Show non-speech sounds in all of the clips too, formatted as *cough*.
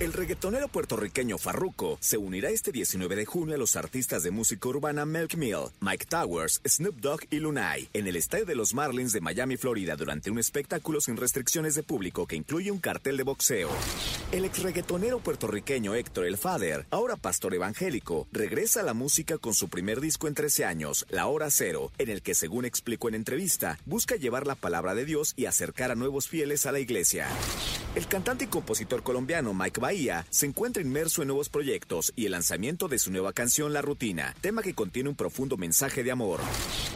El reggaetonero puertorriqueño Farruko se unirá este 19 de junio a los artistas de música urbana Melk Mill, Mike Towers, Snoop Dogg y Lunay en el estadio de los Marlins de Miami, Florida, durante un espectáculo sin restricciones de público que incluye un cartel de boxeo. El ex reggaetonero puertorriqueño Héctor El Fader, ahora pastor evangélico, regresa a la música con su primer disco en 13 años, La Hora Cero, en el que, según explicó en entrevista, busca llevar la palabra de Dios y acercar a nuevos fieles a la iglesia. El cantante y compositor colombiano Mike Bahía se encuentra inmerso en nuevos proyectos y el lanzamiento de su nueva canción La Rutina, tema que contiene un profundo mensaje de amor.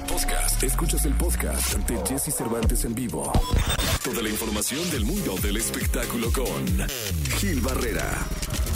Podcast. Escuchas el podcast de Jesse Cervantes en vivo. Toda la información del mundo del espectáculo con Gil Barrera.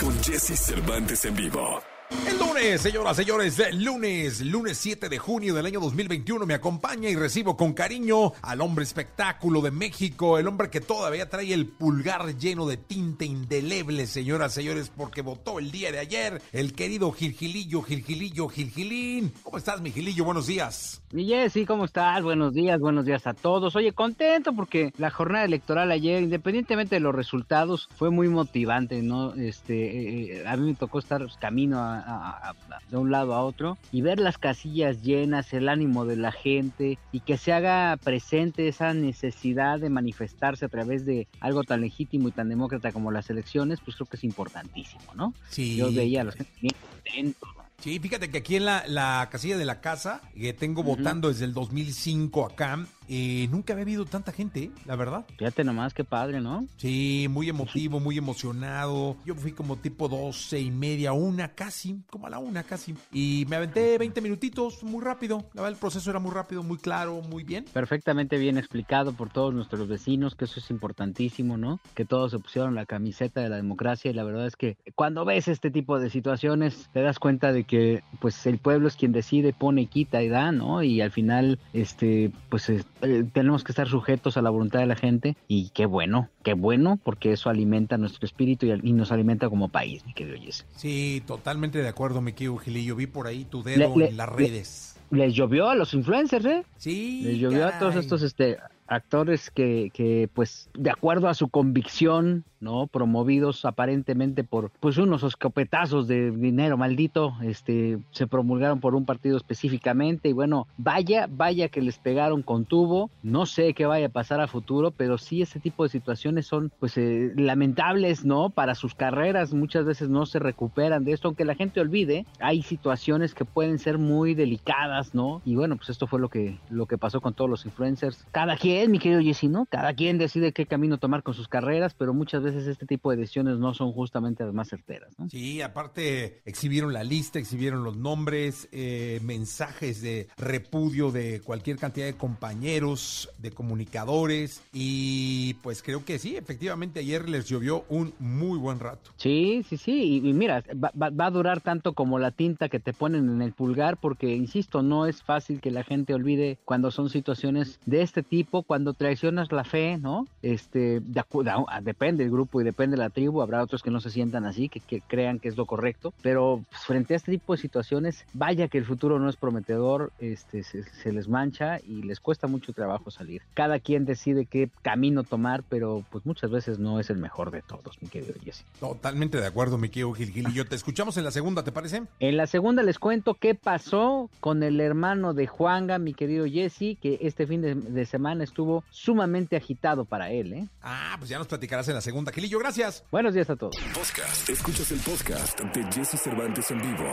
Con Jesse Cervantes en vivo. El lunes, señoras, señores, el lunes, lunes 7 de junio del año 2021, me acompaña y recibo con cariño al hombre espectáculo de México, el hombre que todavía trae el pulgar lleno de tinta indeleble, señoras, señores, porque votó el día de ayer, el querido Gilgilillo, Gilgilillo, Gilgilín. ¿Cómo estás, mi Gilillo? Buenos días. Mi Jessy, ¿cómo estás? Buenos días, buenos días a todos. Oye, contento porque la jornada electoral ayer, independientemente de los resultados, fue muy motivante, ¿no? Este, eh, a mí me tocó estar camino a, a, a, de un lado a otro y ver las casillas llenas, el ánimo de la gente y que se haga presente esa necesidad de manifestarse a través de algo tan legítimo y tan demócrata como las elecciones, pues creo que es importantísimo, ¿no? Sí. Yo veía a la gente bien contentos, ¿no? Sí, fíjate que aquí en la, la casilla de la casa, que tengo votando desde el 2005 acá, eh, nunca había habido tanta gente, ¿eh? la verdad. Fíjate nomás qué padre, ¿no? Sí, muy emotivo, muy emocionado. Yo fui como tipo doce y media, una casi, como a la una casi. Y me aventé 20 minutitos, muy rápido. La verdad, el proceso era muy rápido, muy claro, muy bien. Perfectamente bien explicado por todos nuestros vecinos, que eso es importantísimo, ¿no? Que todos se pusieron la camiseta de la democracia y la verdad es que cuando ves este tipo de situaciones te das cuenta de que pues el pueblo es quien decide, pone, quita y da, ¿no? Y al final, este, pues eh, tenemos que estar sujetos a la voluntad de la gente y qué bueno, qué bueno, porque eso alimenta nuestro espíritu y, y nos alimenta como país, mi querido Jesse. Sí, totalmente de acuerdo, mi querido Gilillo. Vi por ahí tu dedo Le- le- en las le- redes. Les llovió a los influencers, ¿eh? Sí. Les llovió a todos estos este actores que, que pues de acuerdo a su convicción no promovidos aparentemente por pues unos escopetazos de dinero maldito este se promulgaron por un partido específicamente y bueno vaya vaya que les pegaron con tubo. No sé qué vaya a pasar a futuro pero sí ese tipo de situaciones son pues eh, lamentables no para sus carreras. Muchas veces no se recuperan de esto aunque la gente olvide hay situaciones que pueden ser muy delicadas no y bueno pues esto fue lo que lo que pasó con todos los influencers. Cada quien mi querido Jessy no cada quien decide qué camino tomar con sus carreras pero muchas veces este tipo de decisiones no son justamente las más certeras ¿no? Sí, aparte exhibieron la lista, exhibieron los nombres, eh, mensajes de repudio de cualquier cantidad de compañeros, de comunicadores y pues creo que sí, efectivamente ayer les llovió un muy buen rato. Sí, sí, sí, y, y mira, va, va- va a durar tanto como la tinta que te ponen en el pulgar, porque, insisto, no es fácil que la gente olvide cuando son situaciones de este tipo, cuando traicionas la fe, ¿no? Este, de de- depende del grupo y depende de la tribu, habrá otros que no se sientan así, que, que crean que es lo correcto, pero pues, frente a este tipo de situaciones, vaya que el futuro no es prometedor, este, se, se les mancha y les cuesta mucho trabajo salir. Cada quien decide qué camino tomar, pero pues muchas veces no es el mejor de todos, mi querido Jesse. Totalmente de acuerdo, mi querido Gil Gil. Y yo te escuchamos en la segunda, ¿te parece? En la segunda les cuento qué pasó con el hermano de Juanga, mi querido Jesse, que este fin de, de semana estuvo sumamente agitado para él. ¿eh? Ah, pues ya nos platicarás en la segunda. Gilillo, gracias. Buenos días a todos. Podcast. Escuchas el podcast de Jesse Cervantes en vivo.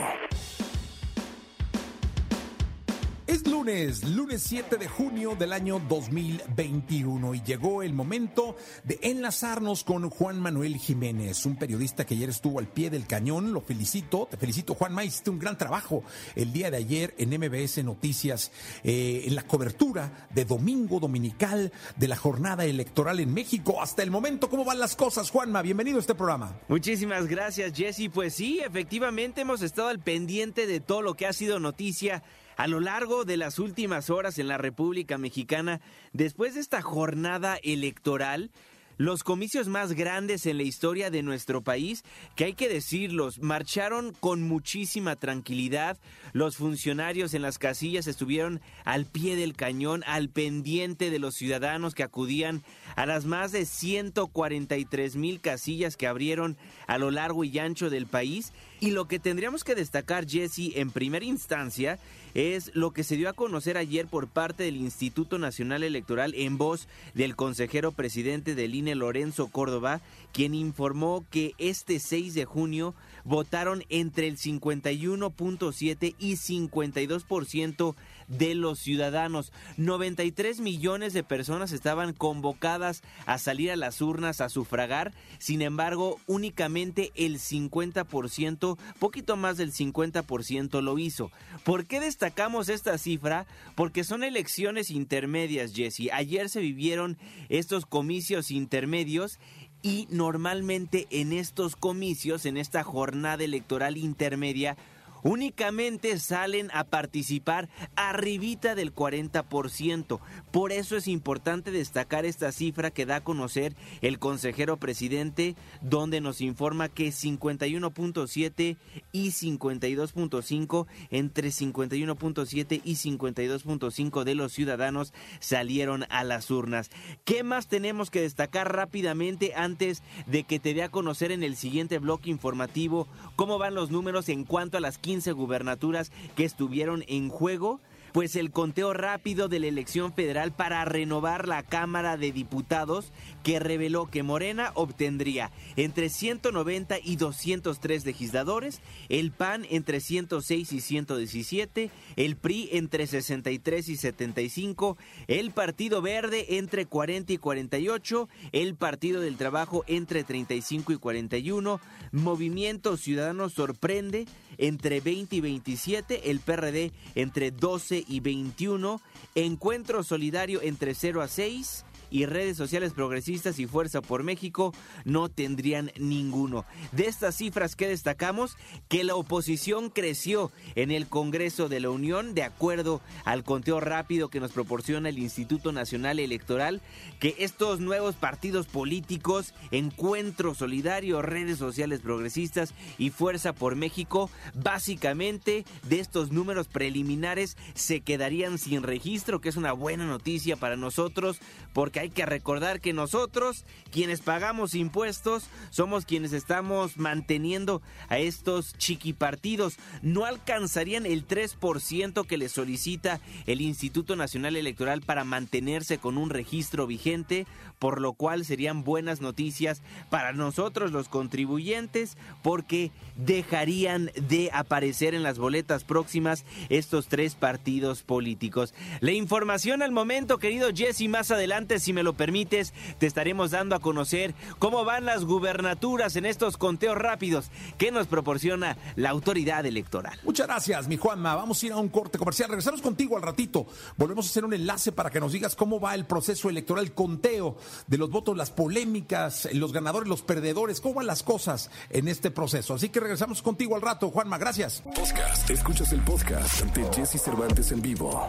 Es lunes, lunes 7 de junio del año 2021 y llegó el momento de enlazarnos con Juan Manuel Jiménez, un periodista que ayer estuvo al pie del cañón. Lo felicito, te felicito Juan hiciste un gran trabajo el día de ayer en MBS Noticias, eh, en la cobertura de Domingo Dominical de la jornada electoral en México. Hasta el momento, ¿cómo van las cosas, Juanma? Bienvenido a este programa. Muchísimas gracias, Jesse. Pues sí, efectivamente hemos estado al pendiente de todo lo que ha sido noticia a lo largo de las últimas horas en la República Mexicana. Después de esta jornada electoral, los comicios más grandes en la historia de nuestro país, que hay que decirlos, marcharon con muchísima tranquilidad. Los funcionarios en las casillas estuvieron al pie del cañón, al pendiente de los ciudadanos que acudían a las más de 143 mil casillas que abrieron a lo largo y ancho del país. Y lo que tendríamos que destacar, Jesse, en primera instancia, es lo que se dio a conocer ayer por parte del Instituto Nacional Electoral en voz del consejero presidente del INE, Lorenzo Córdoba, quien informó que este 6 de junio votaron entre el 51.7 y 52% de los ciudadanos. 93 millones de personas estaban convocadas a salir a las urnas a sufragar, sin embargo, únicamente el 50%, poquito más del 50% lo hizo. ¿Por qué destacamos esta cifra? Porque son elecciones intermedias, Jesse. Ayer se vivieron estos comicios intermedios y normalmente en estos comicios, en esta jornada electoral intermedia, únicamente salen a participar arribita del 40%. Por eso es importante destacar esta cifra que da a conocer el consejero presidente, donde nos informa que 51.7 y 52.5, entre 51.7 y 52.5 de los ciudadanos salieron a las urnas. ¿Qué más tenemos que destacar rápidamente antes de que te dé a conocer en el siguiente bloque informativo cómo van los números en cuanto a las 15 gubernaturas que estuvieron en juego pues el conteo rápido de la elección federal para renovar la Cámara de Diputados que reveló que Morena obtendría entre 190 y 203 legisladores, el PAN entre 106 y 117, el PRI entre 63 y 75, el Partido Verde entre 40 y 48, el Partido del Trabajo entre 35 y 41, Movimiento Ciudadano sorprende entre 20 y 27, el PRD entre 12 y 21, Encuentro Solidario entre 0 a 6, y redes sociales progresistas y Fuerza por México no tendrían ninguno. De estas cifras que destacamos, que la oposición creció en el Congreso de la Unión, de acuerdo al conteo rápido que nos proporciona el Instituto Nacional Electoral, que estos nuevos partidos políticos, Encuentro Solidario, redes sociales progresistas y Fuerza por México, básicamente de estos números preliminares se quedarían sin registro, que es una buena noticia para nosotros, porque hay que recordar que nosotros, quienes pagamos impuestos, somos quienes estamos manteniendo a estos chiquipartidos. No alcanzarían el 3% que les solicita el Instituto Nacional Electoral para mantenerse con un registro vigente, por lo cual serían buenas noticias para nosotros los contribuyentes, porque dejarían de aparecer en las boletas próximas estos tres partidos políticos. La información al momento, querido Jesse, más adelante si me lo permites, te estaremos dando a conocer cómo van las gubernaturas en estos conteos rápidos que nos proporciona la autoridad electoral. Muchas gracias, mi Juanma. Vamos a ir a un corte comercial. Regresamos contigo al ratito. Volvemos a hacer un enlace para que nos digas cómo va el proceso electoral, el conteo de los votos, las polémicas, los ganadores, los perdedores, cómo van las cosas en este proceso. Así que regresamos contigo al rato, Juanma. Gracias. Podcast. Escuchas el podcast ante Jesse Cervantes en vivo.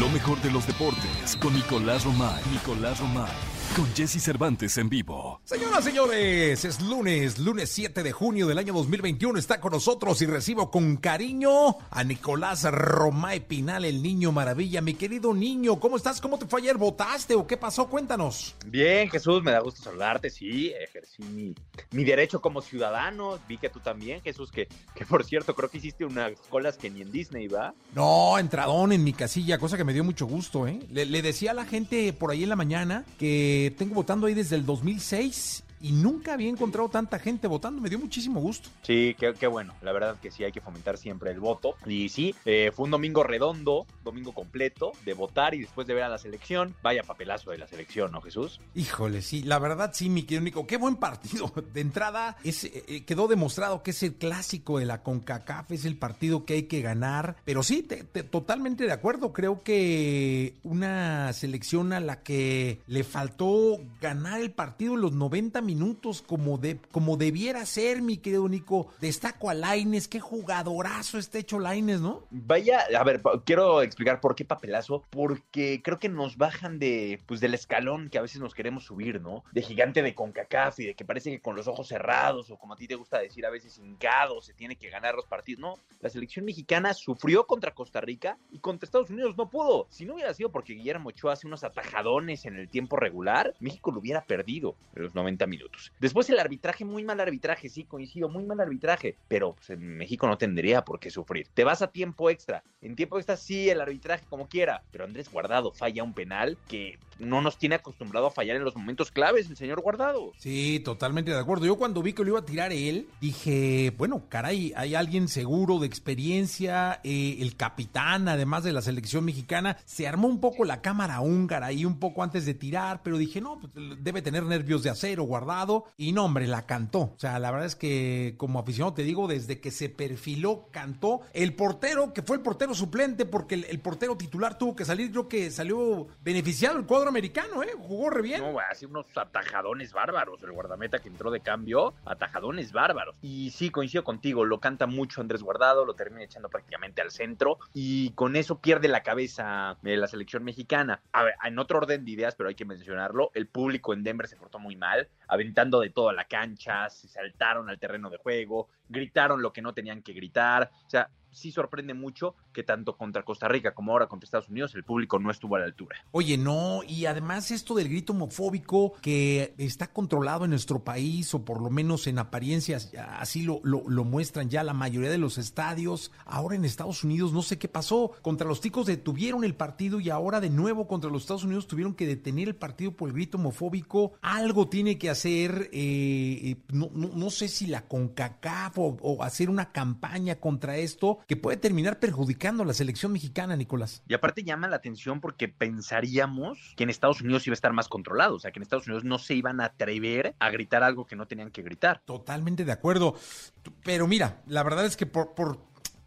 Lo mejor de los deportes con Nicolás Romay. Nicolás Romay. Con Jesse Cervantes en vivo. Señoras, señores, es lunes, lunes 7 de junio del año 2021. Está con nosotros y recibo con cariño a Nicolás Romay Pinal, el niño maravilla. Mi querido niño, ¿cómo estás? ¿Cómo te fue ayer? ¿Votaste o qué pasó? Cuéntanos. Bien, Jesús, me da gusto saludarte. Sí, ejercí mi, mi derecho como ciudadano. Vi que tú también, Jesús, que, que por cierto, creo que hiciste unas colas que ni en Disney, ¿va? No, entradón en mi casilla, cosa que me dio mucho gusto, ¿eh? Le, le decía a la gente por ahí en la mañana que tengo votando ahí desde el 2006 y nunca había encontrado tanta gente votando. Me dio muchísimo gusto. Sí, qué, qué bueno. La verdad que sí, hay que fomentar siempre el voto. Y sí, eh, fue un domingo redondo, domingo completo, de votar y después de ver a la selección. Vaya papelazo de la selección, ¿no, Jesús? Híjole, sí, la verdad sí, mi querido Nico. Qué buen partido. *laughs* De entrada, es, eh, quedó demostrado que es el clásico de la CONCACAF, es el partido que hay que ganar. Pero sí, te, te, totalmente de acuerdo. Creo que una selección a la que le faltó ganar el partido en los 90 minutos como, de, como debiera ser, mi querido Nico. Destaco a Laines, qué jugadorazo está hecho Laines, ¿no? Vaya, a ver, quiero explicar por qué papelazo, porque creo que nos bajan de, pues, del escalón que a veces nos queremos subir, ¿no? De gigante de CONCACAF y de que parece que con los ojos cerrados, o como a ti te gusta decir a veces hincados, se tiene que ganar los partidos. No, la selección mexicana sufrió contra Costa Rica y contra Estados Unidos no pudo. Si no hubiera sido porque Guillermo Ochoa hace unos atajadones en el tiempo regular, México lo hubiera perdido en los 90 minutos. Después el arbitraje, muy mal arbitraje, sí, coincido, muy mal arbitraje, pero pues, en México no tendría por qué sufrir. Te vas a tiempo extra. En tiempo extra sí, el arbitraje como quiera, pero Andrés Guardado falla un penal que no nos tiene acostumbrado a fallar en los momentos claves el señor Guardado. Sí, totalmente de acuerdo. Yo cuando vi que lo iba a tirar él, dije, bueno, caray, hay alguien seguro de experiencia, eh, el capitán, además de la selección mexicana, se armó un poco la cámara húngara ahí un poco antes de tirar, pero dije, no, pues, debe tener nervios de acero guardado. Y no, hombre, la cantó. O sea, la verdad es que como aficionado te digo, desde que se perfiló, cantó. El portero, que fue el portero suplente, porque el, portero titular tuvo que salir, creo que salió beneficiado el cuadro americano, ¿eh? Jugó re bien. No, así unos atajadones bárbaros. El guardameta que entró de cambio, atajadones bárbaros. Y sí, coincido contigo, lo canta mucho Andrés Guardado, lo termina echando prácticamente al centro y con eso pierde la cabeza de la selección mexicana. A ver, en otro orden de ideas, pero hay que mencionarlo, el público en Denver se portó muy mal, aventando de toda la cancha, se saltaron al terreno de juego, gritaron lo que no tenían que gritar. O sea, sí sorprende mucho que tanto contra Costa Rica como ahora contra Estados Unidos el público no estuvo a la altura. Oye, no, y además esto del grito homofóbico que está controlado en nuestro país, o por lo menos en apariencias, así lo, lo, muestran ya la mayoría de los estadios. Ahora en Estados Unidos no sé qué pasó. Contra los ticos detuvieron el partido y ahora de nuevo contra los Estados Unidos tuvieron que detener el partido por el grito homofóbico. Algo tiene que hacer, eh, no, no, no, sé si la CONCACAF o, o hacer una campaña contra esto que puede terminar perjudicando a la selección mexicana, Nicolás. Y aparte llama la atención porque pensaríamos que en Estados Unidos iba a estar más controlado, o sea, que en Estados Unidos no se iban a atrever a gritar algo que no tenían que gritar. Totalmente de acuerdo. Pero mira, la verdad es que por, por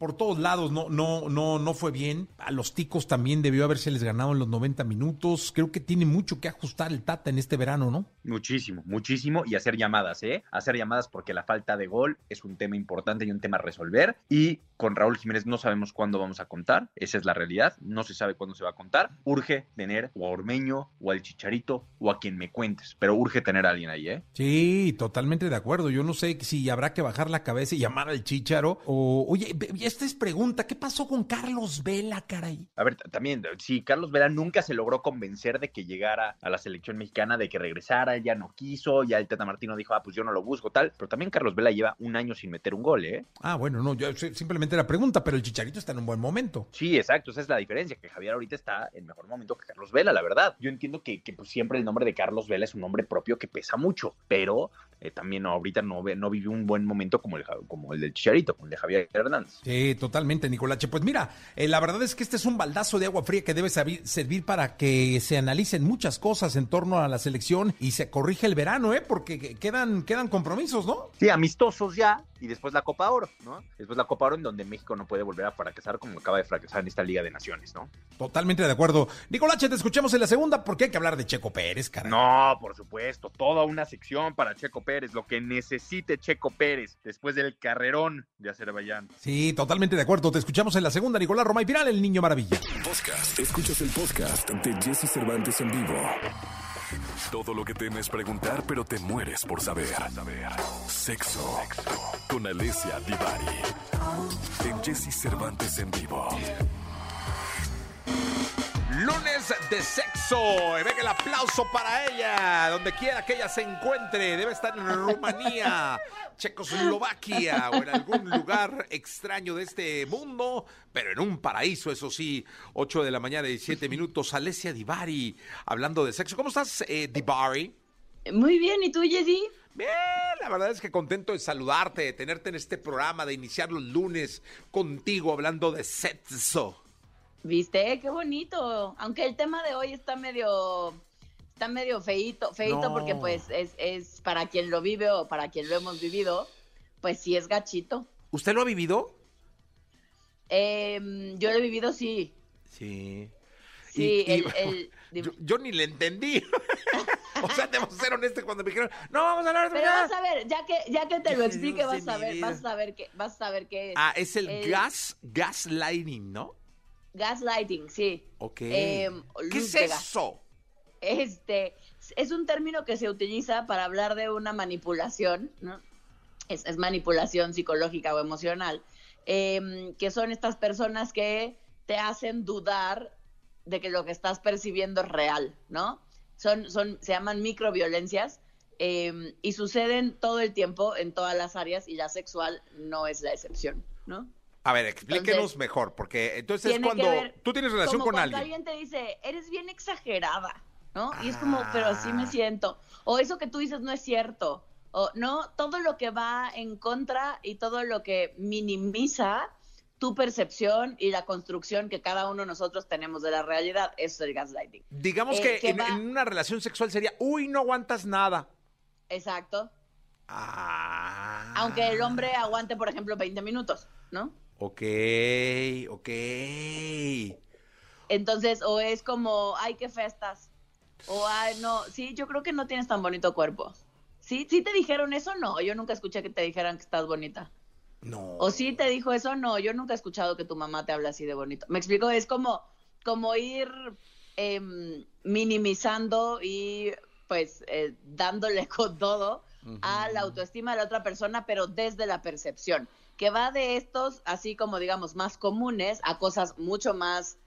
por todos lados no, no, no, no fue bien. A los ticos también debió haberse les ganado en los 90 minutos. Creo que tiene mucho que ajustar el Tata en este verano, ¿no? Muchísimo, muchísimo. Y hacer llamadas, ¿eh? Hacer llamadas porque la falta de gol es un tema importante y un tema a resolver. Y con Raúl Jiménez no sabemos cuándo vamos a contar. Esa es la realidad. No se sabe cuándo se va a contar. Urge tener o a Ormeño o al Chicharito o a quien me cuentes. Pero urge tener a alguien ahí, ¿eh? Sí, totalmente de acuerdo. Yo no sé si habrá que bajar la cabeza y llamar al Chicharo o, oye, esta es pregunta, ¿qué pasó con Carlos Vela, caray? A ver, también, sí, Carlos Vela nunca se logró convencer de que llegara a la selección mexicana, de que regresara, ya no quiso, ya el Tata Martino dijo, ah, pues yo no lo busco, tal, pero también Carlos Vela lleva un año sin meter un gol, ¿eh? Ah, bueno, no, yo simplemente era pregunta, pero el Chicharito está en un buen momento. Sí, exacto, esa es la diferencia, que Javier ahorita está en mejor momento que Carlos Vela, la verdad. Yo entiendo que, que pues, siempre el nombre de Carlos Vela es un nombre propio que pesa mucho, pero eh, también no, ahorita no, no vivió un buen momento como el, como el del Chicharito, como el de Javier Hernández. Sí, totalmente Nicolache. Pues mira, eh, la verdad es que este es un baldazo de agua fría que debe servir para que se analicen muchas cosas en torno a la selección y se corrige el verano, ¿eh? Porque quedan, quedan compromisos, ¿no? Sí, amistosos ya, y después la Copa Oro, ¿no? Después la Copa Oro en donde México no puede volver a fracasar como acaba de fracasar en esta Liga de Naciones, ¿no? Totalmente de acuerdo. Nicolache, te escuchamos en la segunda porque hay que hablar de Checo Pérez, caray. No, por supuesto, toda una sección para Checo Pérez, lo que necesite Checo Pérez después del carrerón de Azerbaiyán. Sí, totalmente de acuerdo. Te escuchamos en la segunda, Nicolás Roma y Piral, el niño maravilla. Podcast. Escuchas el podcast de Jesse Cervantes en vivo. Todo lo que temes preguntar, pero te mueres por saber. Sexo. Con Alessia Divari. En Jesse Cervantes en vivo. Lunes de sexo. Y venga el aplauso para ella. Donde quiera que ella se encuentre. Debe estar en Rumanía, *laughs* Checoslovaquia o en algún lugar extraño de este mundo. Pero en un paraíso, eso sí. 8 de la mañana y 7 minutos. Alessia Divari hablando de sexo. ¿Cómo estás, eh, Divari? Muy bien. ¿Y tú, Jessy? Bien, la verdad es que contento de saludarte, de tenerte en este programa, de iniciar los lunes contigo hablando de sexo. ¿Viste? Qué bonito. Aunque el tema de hoy está medio está medio feito, feito No. porque pues es, es para quien lo vive o para quien lo hemos vivido, pues sí es gachito. ¿Usted lo ha vivido? Em, yo lo he vivido sí. Sí. Sí, Y- y- el, el- yo, yo ni le entendí. *laughs* o sea, debo ser honesto cuando me dijeron, no, vamos a hablar de Pero vas a ver, ya que, ya que te lo *laughs* explique, vas a ver, vas a ver qué, vas a ver qué es. Ah, es el, el- gas, gaslighting, ¿no? Gaslighting, sí. Ok. Em, ¿Qué es eso? Este es un término que se utiliza para hablar de una manipulación, ¿no? Es, es manipulación psicológica o emocional, em, que son estas personas que te hacen dudar de que lo que estás percibiendo es real, ¿no? Son, son, se llaman microviolencias em, y suceden todo el tiempo en todas las áreas y la sexual no es la excepción, ¿no? A ver, explíquenos Entonces, mejor, porque entonces cuando tú tienes relación como con cuando alguien. te dice, eres bien exagerada, ¿no? Y es como, pero así me Ah. siento. O eso que tú dices no es cierto. O no, todo lo que va en contra y todo lo que minimiza tu percepción y la construcción que cada uno de nosotros tenemos de la realidad, eso es el gaslighting. Digamos eh, que, que en, va- en una relación sexual sería, uy, no aguantas nada. Exacto. Ah. Aunque el hombre aguante, por ejemplo, 20 minutos, ¿no? Ok, ok. Entonces, o es como, ay, qué festas. O, ay, no, sí, yo creo que no tienes tan bonito cuerpo. ¿Sí? ¿Sí te dijeron eso? No, yo nunca escuché que te dijeran que estás bonita. No. ¿O sí te dijo eso? No, yo nunca he escuchado que tu mamá te hable así de bonito. Me explico, es como, como ir em, minimizando y pues eh, dándole *laughs* con todo a la autoestima de la otra persona, pero desde la percepción, que va de estos, así como digamos, más comunes, a cosas mucho más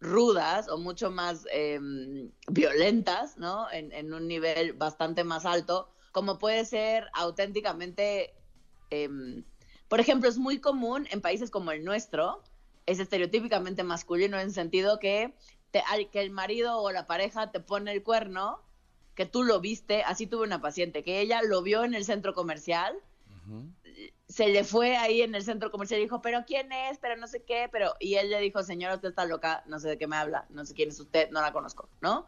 rudas o mucho más em, violentas, ¿no? En, un nivel bastante más alto, como puede ser auténticamente, em, por ejemplo, es muy común en países como el nuestro, es estereotípicamente masculino en el sentido que, te- que el marido o la pareja te pone el cuerno, que tú lo viste, así tuve una paciente, que ella lo vio en el centro comercial, se le fue ahí en el centro comercial y dijo, pero ¿quién es? Pero no sé qué, pero... Y él le dijo, señora, usted está loca, no sé de qué me habla, no sé quién es usted, no la conozco, ¿no?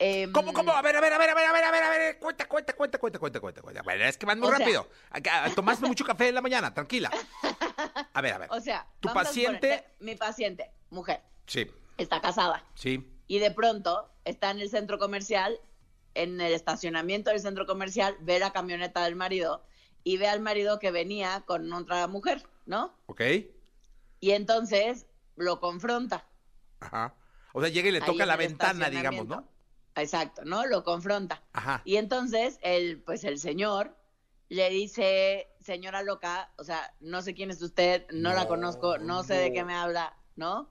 Em, ¿Cómo, cómo? A ver, a ver, a ver, a ver, a ver, a ver, a ver, cuenta, cuenta, cuenta, cuenta, cuenta, cuenta, cuenta. Bueno, es que van muy O rápido. Tomaste mucho café en la mañana, tranquila. *laughs* A ver, a ver. O sea, tu paciente, mi paciente, mujer, sí, está casada sí, y de pronto está en el centro comercial, en el estacionamiento del centro comercial, ve la camioneta del marido y ve al marido que venía con otra mujer, ¿no? ok, Y entonces lo confronta. ajá. O sea, llega y le toca la el ventana, digamos, ¿no? Exacto, ¿no? Lo confronta. Ajá. Y entonces el, pues el señor le dice, señora loca, o sea, no sé quién es usted, no, la No, conozco, no sé de qué me habla, ¿no?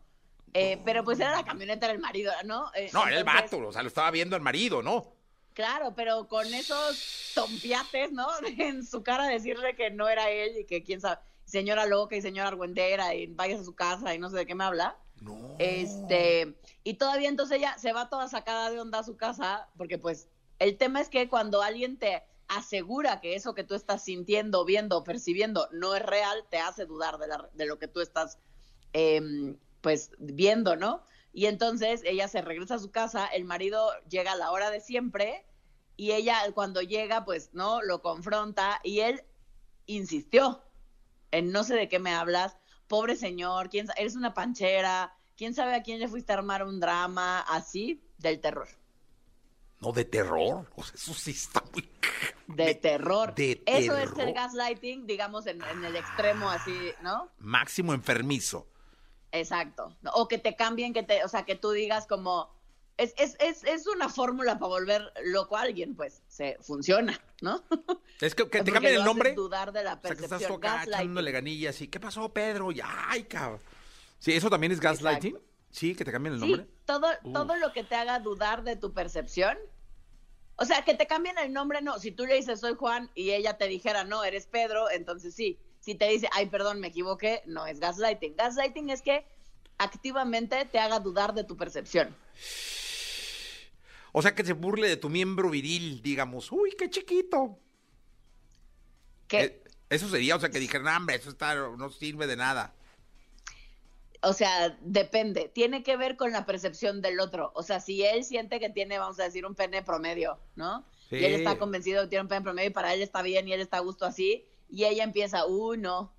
Eh, pero pues era la camioneta del marido, ¿no? Eh, No, era el entonces, vato, o sea, lo estaba viendo al marido, ¿no? Claro, pero con esos tompiates, ¿no? *laughs* En su cara decirle que no era él y que quién sabe, señora loca y señora argüentera y vayas a su casa y no sé de qué me habla. No. Este, y todavía entonces ella se va toda sacada de onda a su casa, porque pues el tema es que cuando alguien te asegura que eso que tú estás sintiendo, viendo, percibiendo no es real, te hace dudar de, la- de lo que tú estás em, pues viendo, ¿no? Y entonces ella se regresa a su casa, el marido llega a la hora de siempre y ella cuando llega pues no lo confronta y él insistió en no sé de qué me hablas, pobre señor, quién eres una panchera, quién sabe a quién le fuiste a armar un drama así del terror, No, de terror. O sea, eso sí está muy... *laughs* de, terror. de Eso es terror. el gaslighting, digamos en, en el extremo así, ¿no? Máximo enfermizo. Exacto. O que te cambien, que te, o sea, que tú digas como es, es, es, es una fórmula para volver loco a alguien, pues se funciona, ¿no? *laughs* Es que, que te cambien el nombre. dudar de la O sea, que estás percepción. acá echándole ganillas y ¿qué pasó, Pedro? Y ay, cabrón. Sí, eso también es gaslighting. Exacto. Sí, que te cambien el Sí, nombre. todo, Uf. todo lo que te haga dudar de tu percepción. O sea, que te cambien el nombre, no. Si tú le dices soy Juan y ella te dijera no, eres Pedro, entonces sí. Si te dice, ay, perdón, me equivoqué, no es gaslighting. Gaslighting es que activamente te haga dudar de tu percepción. O sea, que se burle de tu miembro viril, digamos. Uy, qué chiquito. Que, Eh, eso sería, o sea, que dijeran, "Ah, hombre, eso está, no sirve de nada. o sea, depende. Tiene que ver con la percepción del otro. O sea, si él siente que tiene, vamos a decir, un pene promedio, ¿no? Y él está convencido de que tiene un pene promedio y para él está bien y él está a gusto así. Y ella empieza, uy, no.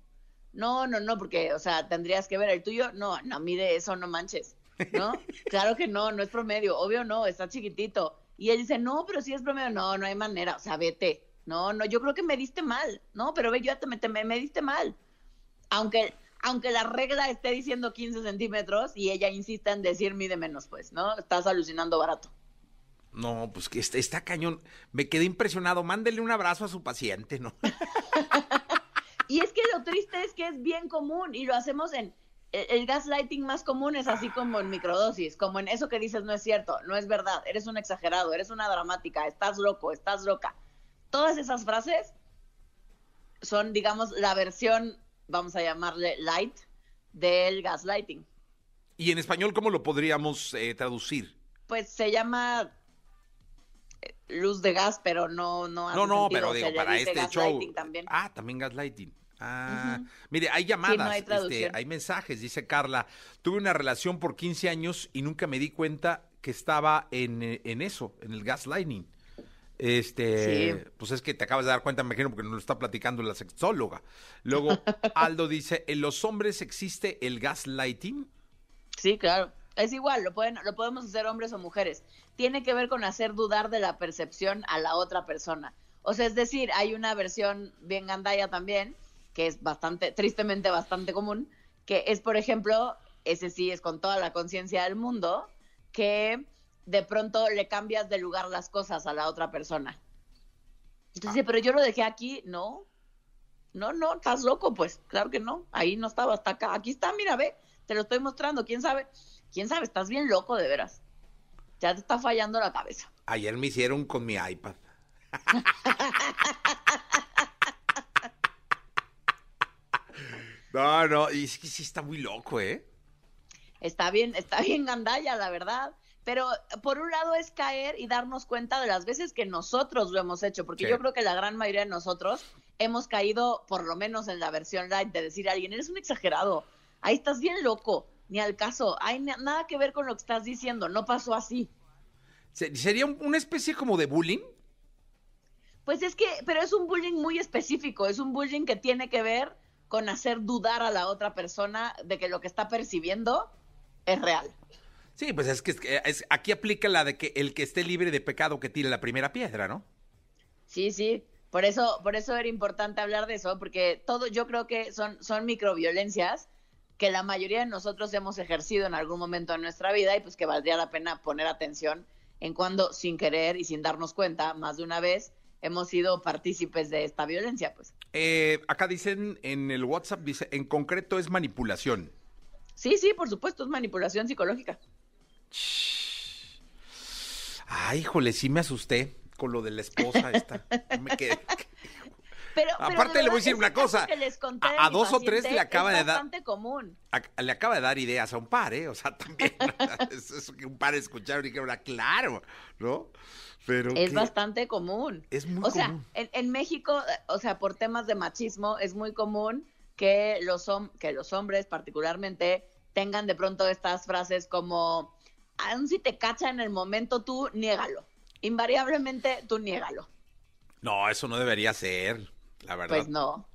No, no, no, porque, o sea, tendrías que ver el tuyo. No, no, mide eso, no manches. ¿No? claro que no, no es promedio, obvio no, está chiquitito. Y él dice, no, pero sí es promedio, no, no hay manera, o sea, vete. No, no, yo creo que me diste mal, no, pero ve, yo ya te, te- me, me diste mal. Aunque, aunque la regla esté diciendo 15 centímetros y ella insista en decir mide menos, pues, ¿no? Estás alucinando barato. No, pues que está, está cañón. Me quedé impresionado. Mándele un abrazo a su paciente, ¿no? *laughs* Y es que lo triste es que es bien común y lo hacemos en el, el gaslighting más común es así como en microdosis, como en eso que dices no es cierto, no es verdad, eres un exagerado, eres una dramática, estás loco, estás loca. Todas esas frases son, digamos, la versión, vamos a llamarle light, del gaslighting. Y en español, ¿cómo lo podríamos eh, traducir? Pues se llama eh, luz de gas, pero no no hace No, no, pero digo, para este show. también. Ah, también gaslighting. Ah, mire, hay llamadas, hay este, hay mensajes, dice Carla. Tuve una relación por 15 años y nunca me di cuenta que estaba en, en eso, en el gaslighting. Este, Sí. pues es que te acabas de dar cuenta, me imagino, porque nos lo está platicando la sexóloga. Luego, *laughs* Aldo dice, ¿en los hombres existe el gaslighting? Sí, claro. Es igual, lo, pueden, lo podemos hacer hombres o mujeres. Tiene que ver con hacer dudar de la percepción a la otra persona. O sea, es decir, hay una versión bien gandaya también, que es bastante, tristemente bastante común, que es, por ejemplo, ese sí es con toda la conciencia del mundo, que de pronto le cambias de lugar las cosas a la otra persona. Entonces, dice, pero yo lo dejé aquí, no, no, no, estás loco, pues, claro que no, ahí no estaba, hasta acá, aquí está, mira, ve, te lo estoy mostrando, quién sabe, quién sabe, estás bien loco de veras, ya te está fallando la cabeza. Ayer me hicieron con mi iPad. *laughs* no, no, y es que sí está muy loco, ¿eh? Está bien, está bien gandalla, la verdad. Pero por un lado es caer y darnos cuenta de las veces que nosotros lo hemos hecho, porque Sí. yo creo que la gran mayoría de nosotros hemos caído, por lo menos en la versión light, de decir a alguien, eres un exagerado, ahí estás bien loco, ni al caso, hay na- nada que ver con lo que estás diciendo, no pasó así. Se- ¿Sería un- una especie como de bullying? Pues es que, pero es un bullying muy específico, es un bullying que tiene que ver con hacer dudar a la otra persona de que lo que está percibiendo es real. Sí, pues es que es- aquí aplica la de que el que esté libre de pecado que tire la primera piedra, ¿no? Sí, sí. Por eso, por eso era importante hablar de eso, porque todo, yo creo que son, son microviolencias que la mayoría de nosotros hemos ejercido en algún momento de nuestra vida y pues que valdría la pena poner atención en cuando sin querer y sin darnos cuenta más de una vez hemos sido partícipes de esta violencia, pues. Eh, acá dicen en el WhatsApp, dice, en concreto es manipulación. Sí, sí, por supuesto, es manipulación psicológica. Ay, híjole, sí me asusté con lo de la esposa esta. Me quedé- *laughs* Pero, Aparte le voy a decir una cosa, que les conté a- a dos o tres le acaba es de dar- bastante común. a- le acaba de dar ideas a un par, ¿eh? O sea, *laughs* también. *laughs* es que un par escucharon y que ahora, claro, ¿no? Pero Es que- bastante común. Es muy o sea, común. en, en México, o sea, por temas de machismo, es muy común que los, hom- que los hombres particularmente tengan de pronto estas frases como, aun si te cacha en el momento, tú niégalo. Invariablemente, tú niégalo. No, eso no debería ser, la verdad. Pues no.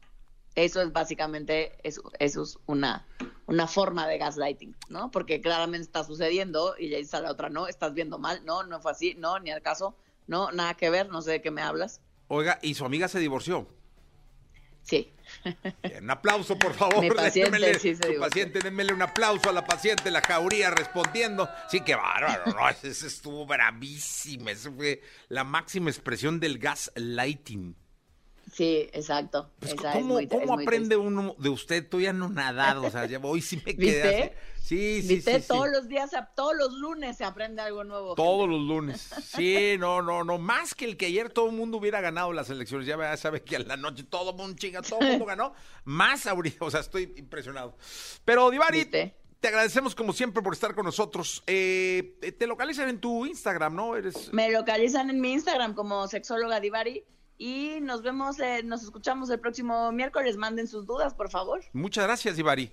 Eso es básicamente, eso, eso es una, una forma de gaslighting, ¿no? Porque claramente está sucediendo y le dices a la otra, no, estás viendo mal, no, no fue así, no, ni al caso, no, nada que ver, no sé de qué me hablas. Oiga, y su amiga se divorció. Sí. Bien, un aplauso, por favor. *laughs* Mi paciente Démele- sí se paciente, un aplauso a la paciente, la jauría respondiendo. Sí, qué bárbaro, ¿no? Ese, ese estuvo bravísima. Eso fue la máxima expresión del gaslighting. Sí, exacto. Pues, Esa es ¿Cómo, muy- cómo es muy aprende uno de usted? Todavía no nadado, o sea, ya hoy sí me quedé ¿Viste? así. Sí, sí, ¿Viste? sí, sí. Todos los días, todos los lunes se aprende algo nuevo. Todos gente. los lunes. Sí, no, no, no. Más que el que ayer todo el mundo hubiera ganado las elecciones. Ya ya sabe que a la noche todo el mundo chinga, todo el mundo ganó. Más ahorita, o sea, estoy impresionado. Pero, Divari, ¿Viste? te agradecemos como siempre por estar con nosotros. Eh, te localizan en tu Instagram, ¿no? Eres. Me localizan en mi Instagram como sexóloga Divari y nos vemos, eh, nos escuchamos el próximo miércoles. Manden sus dudas, por favor. Muchas gracias, Divari.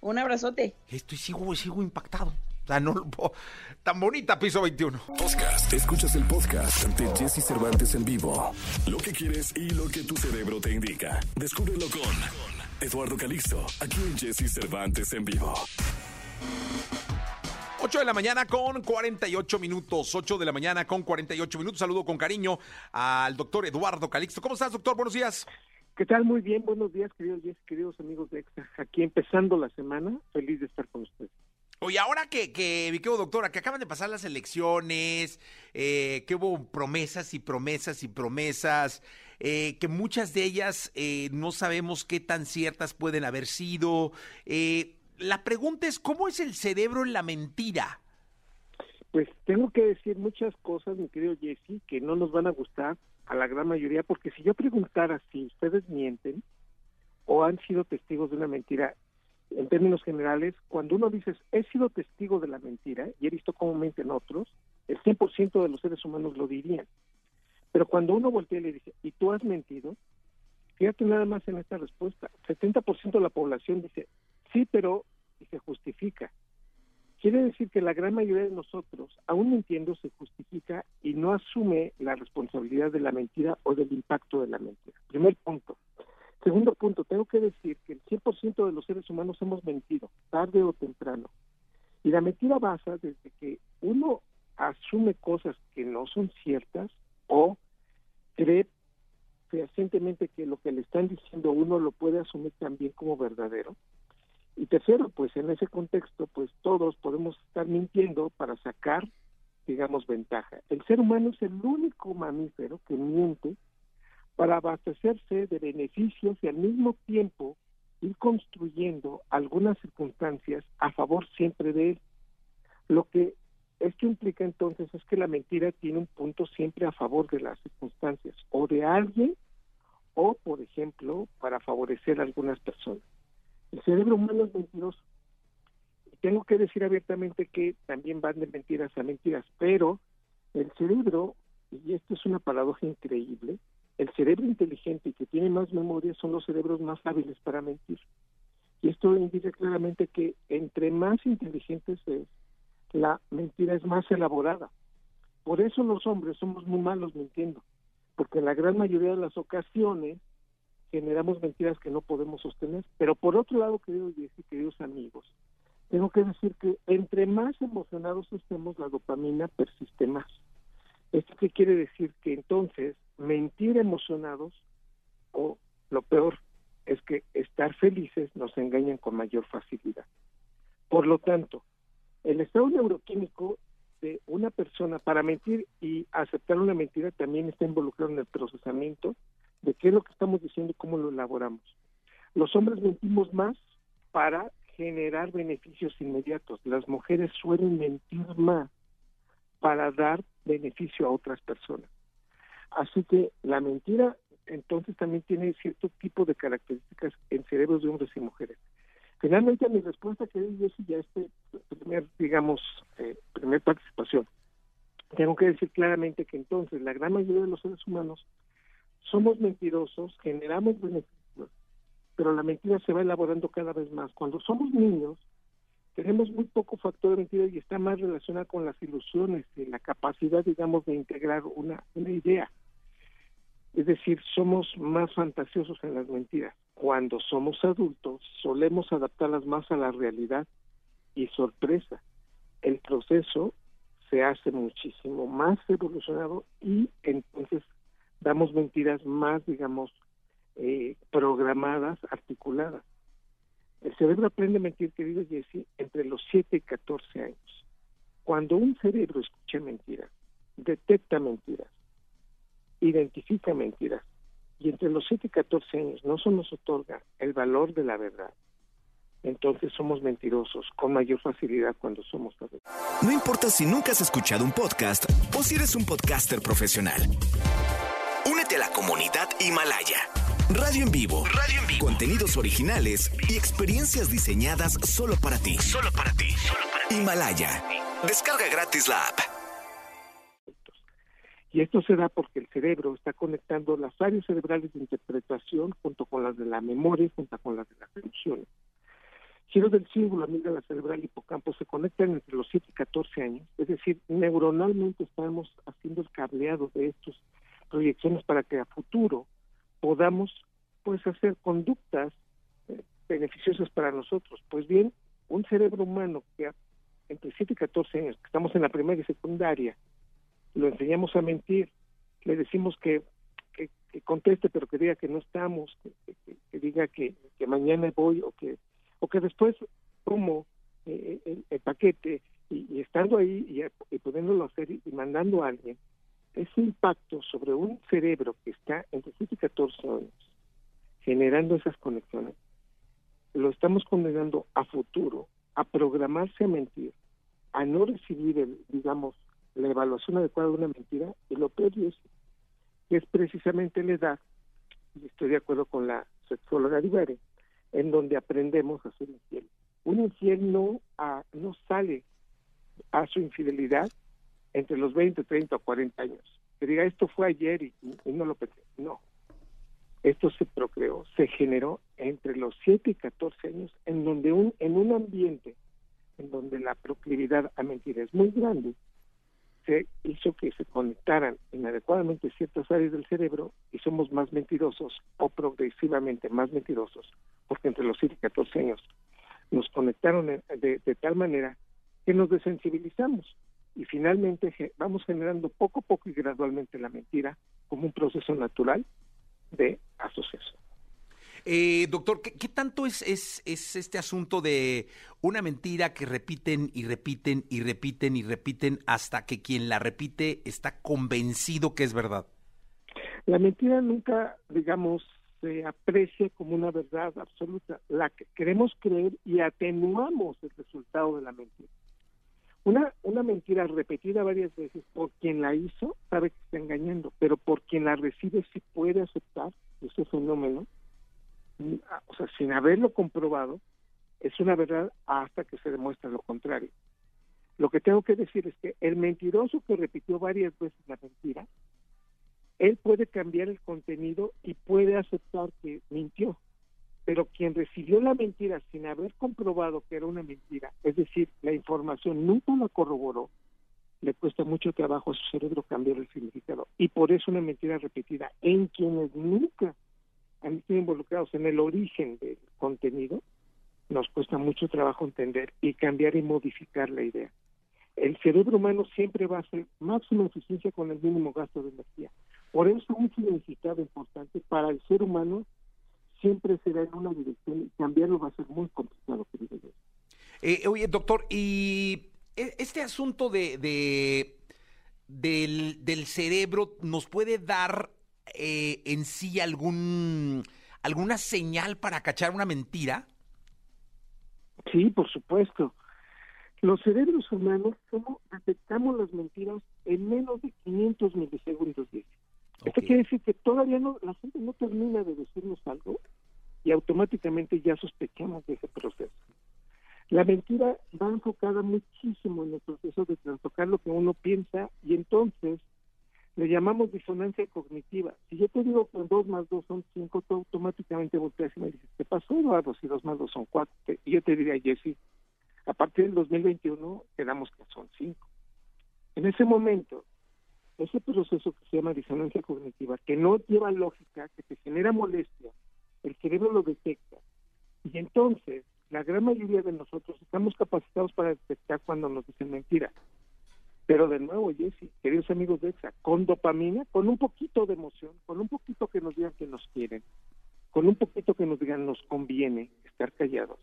Un abrazote. Estoy sigo, sigo impactado. O sea, no lo puedo- Tan bonita, piso 21. Podcast. Escuchas el podcast de Jesse Cervantes en vivo. Lo que quieres y lo que tu cerebro te indica. Descúbrelo con Eduardo Calixto, aquí en Jesse Cervantes en vivo. 8 de la mañana con 48 minutos. 8 de la mañana con 48 minutos. Saludo con cariño al doctor Eduardo Calixto. ¿Cómo estás, doctor? Buenos días. ¿Qué tal? Muy bien. Buenos días, queridos queridos amigos de EXA. Aquí empezando la semana. Feliz de estar con ustedes. Oye, ahora que, que mi querido doctora, que acaban de pasar las elecciones, eh, que hubo promesas y promesas y promesas, eh, que muchas de ellas eh, no sabemos qué tan ciertas pueden haber sido. Eh, la pregunta es, ¿cómo es el cerebro en la mentira? Pues tengo que decir muchas cosas, mi querido Jesse, que no nos van a gustar a la gran mayoría, porque si yo preguntara si ustedes mienten o han sido testigos de una mentira, en términos generales, cuando uno dice, he sido testigo de la mentira y he visto cómo mienten otros, el 100% de los seres humanos lo dirían. Pero cuando uno voltea y le dice, ¿y tú has mentido? Fíjate nada más en esta respuesta. 70% de la población dice, sí, pero se justifica. Quiere decir que la gran mayoría de nosotros, aún mintiendo, se justifica y no asume la responsabilidad de la mentira o del impacto de la mentira. Primer punto. Segundo punto, tengo que decir que el 100% de los seres humanos hemos mentido, tarde o temprano. Y la mentira basa desde que uno asume cosas que no son ciertas o cree fehacientemente que lo que le están diciendo uno lo puede asumir también como verdadero. Y tercero, pues en ese contexto, pues todos podemos estar mintiendo para sacar, digamos, ventaja. El ser humano es el único mamífero que miente para abastecerse de beneficios y al mismo tiempo ir construyendo algunas circunstancias a favor siempre de él. Lo que esto implica entonces es que la mentira tiene un punto siempre a favor de las circunstancias, o de alguien, o por ejemplo, para favorecer a algunas personas. El cerebro humano es mentiroso. Tengo que decir abiertamente que también van de mentiras a mentiras, pero el cerebro, y esto es una paradoja increíble, el cerebro inteligente y que tiene más memoria son los cerebros más hábiles para mentir. Y esto indica claramente que entre más inteligentes es, la mentira es más elaborada. Por eso los hombres somos muy malos mintiendo, porque en la gran mayoría de las ocasiones generamos mentiras que no podemos sostener. Pero por otro lado, queridos queridos amigos, tengo que decir que entre más emocionados estemos, la dopamina persiste más. ¿Esto qué quiere decir? Que entonces mentir emocionados o lo peor es que estar felices nos engañan con mayor facilidad. Por lo tanto, el estado neuroquímico de una persona para mentir y aceptar una mentira también está involucrado en el procesamiento de qué es lo que estamos diciendo y cómo lo elaboramos. Los hombres mentimos más para generar beneficios inmediatos. Las mujeres suelen mentir más para dar beneficio a otras personas. Así que la mentira entonces también tiene cierto tipo de características en cerebros de hombres y mujeres. Finalmente, mi respuesta, que es ya este primer, digamos, eh, primer participación, tengo que decir claramente que entonces la gran mayoría de los seres humanos somos mentirosos, generamos beneficios, pero la mentira se va elaborando cada vez más. Cuando somos niños, tenemos muy poco factor de mentira y está más relacionada con las ilusiones y la capacidad, digamos, de integrar una, una idea. Es decir, somos más fantasiosos en las mentiras. Cuando somos adultos, solemos adaptarlas más a la realidad y sorpresa. El proceso se hace muchísimo más evolucionado y entonces damos mentiras más, digamos, eh, programadas, articuladas. El cerebro aprende a mentir, querido Jesse, entre los 7 y 14 años. Cuando un cerebro escucha mentiras, detecta mentiras, identifica mentiras, y entre los 7 y 14 años no se nos otorga el valor de la verdad, entonces somos mentirosos con mayor facilidad cuando somos adultos. No importa si nunca has escuchado un podcast o si eres un podcaster profesional. Comunidad Himalaya. Radio en vivo. Radio en vivo. Contenidos originales y experiencias diseñadas solo para ti. Solo para ti. Himalaya. Descarga gratis la app. Y esto se da porque el cerebro está conectando las áreas cerebrales de interpretación junto con las de la memoria, junto con las de las emociones. Giros del círculo, amígdala cerebral y hipocampo se conectan entre los 7 y 14 años, es decir, neuronalmente estamos haciendo el cableado de estas proyecciones para que a futuro podamos pues hacer conductas eh, beneficiosas para nosotros. Pues bien, un cerebro humano que entre 7 y 14 años, que estamos en la primaria y secundaria, lo enseñamos a mentir, le decimos que, que, conteste, pero que diga que no estamos, que, diga que, mañana voy o que, o que después tomo eh, el, paquete y, estando ahí y, y pudiéndolo hacer y, mandando a alguien, ese impacto sobre un cerebro que está entre 7 y 14 años, generando esas conexiones, lo estamos condenando a futuro a programarse a mentir, a no recibir, el, digamos, la evaluación adecuada de una mentira, y lo peor es que es precisamente la edad, y estoy de acuerdo con la sexóloga Rivera, en donde aprendemos a ser infiel. Un infiel no, no sale a su infidelidad entre los 20, 30 o 40 años. Que diga, esto fue ayer y, y no lo pensé. No. Esto se procreó, se generó entre los 7 y 14 años, en donde un, en un ambiente en donde la proclividad a mentir es muy grande, se hizo que se conectaran inadecuadamente ciertas áreas del cerebro y somos más mentirosos o progresivamente más mentirosos, porque entre los 7 y 14 años nos conectaron de, de tal manera que nos desensibilizamos y finalmente vamos generando poco a poco y gradualmente la mentira como un proceso natural de asociación. Eh, doctor, ¿qué, tanto es, es, es, este asunto de una mentira que repiten y repiten y repiten y repiten hasta que quien la repite está convencido que es verdad? La mentira nunca, digamos, se aprecia como una verdad absoluta. La que queremos creer y atenuamos el resultado de la mentira. Una, una mentira repetida varias veces por quien la hizo sabe que está engañando, pero por quien la recibe sí puede aceptar ese fenómeno o sea, sin haberlo comprobado, es una verdad hasta que se demuestra lo contrario. Lo que tengo que decir es que el mentiroso que repitió varias veces la mentira, él puede cambiar el contenido y puede aceptar que mintió. Pero quien recibió la mentira sin haber comprobado que era una mentira, es decir, la información nunca la corroboró, le cuesta mucho trabajo a su cerebro cambiar el significado. Y por eso una mentira repetida en quienes nunca han sido involucrados en el origen del contenido, nos cuesta mucho trabajo entender y cambiar y modificar la idea. El cerebro humano siempre va a ser máxima eficiencia con el mínimo gasto de energía. Por eso un significado importante para el ser humano siempre será en una dirección y cambiarlo va a ser muy complicado, querido. Eh, oye, doctor, y e, este asunto de, de del, del cerebro nos puede dar eh, en sí algún alguna señal para cachar una mentira? Sí, por supuesto. Los cerebros humanos ¿cómo detectamos las mentiras en menos de 500 milisegundos. Esto quiere decir que todavía no, la gente no termina de decirnos algo y automáticamente ya sospechamos de ese proceso. La mentira va enfocada muchísimo en el proceso de trastocar lo que uno piensa y entonces le llamamos disonancia cognitiva. Si yo te digo que 2 más 2 son 5, tú automáticamente volteas y me dices, ¿qué pasó, Eduardo? Si 2 más 2 son 4. Y yo te diría, Jesse, a partir del 2021 quedamos que son 5. En ese momento, ese proceso que se llama disonancia cognitiva, que no lleva lógica, que te genera molestia, el cerebro lo detecta. Y entonces, la gran mayoría de nosotros estamos capacitados para detectar cuando nos dicen mentiras. Pero de nuevo, Jesse, queridos amigos de EXA, con dopamina, con un poquito de emoción, con un poquito que nos digan que nos quieren, con un poquito que nos digan nos conviene estar callados,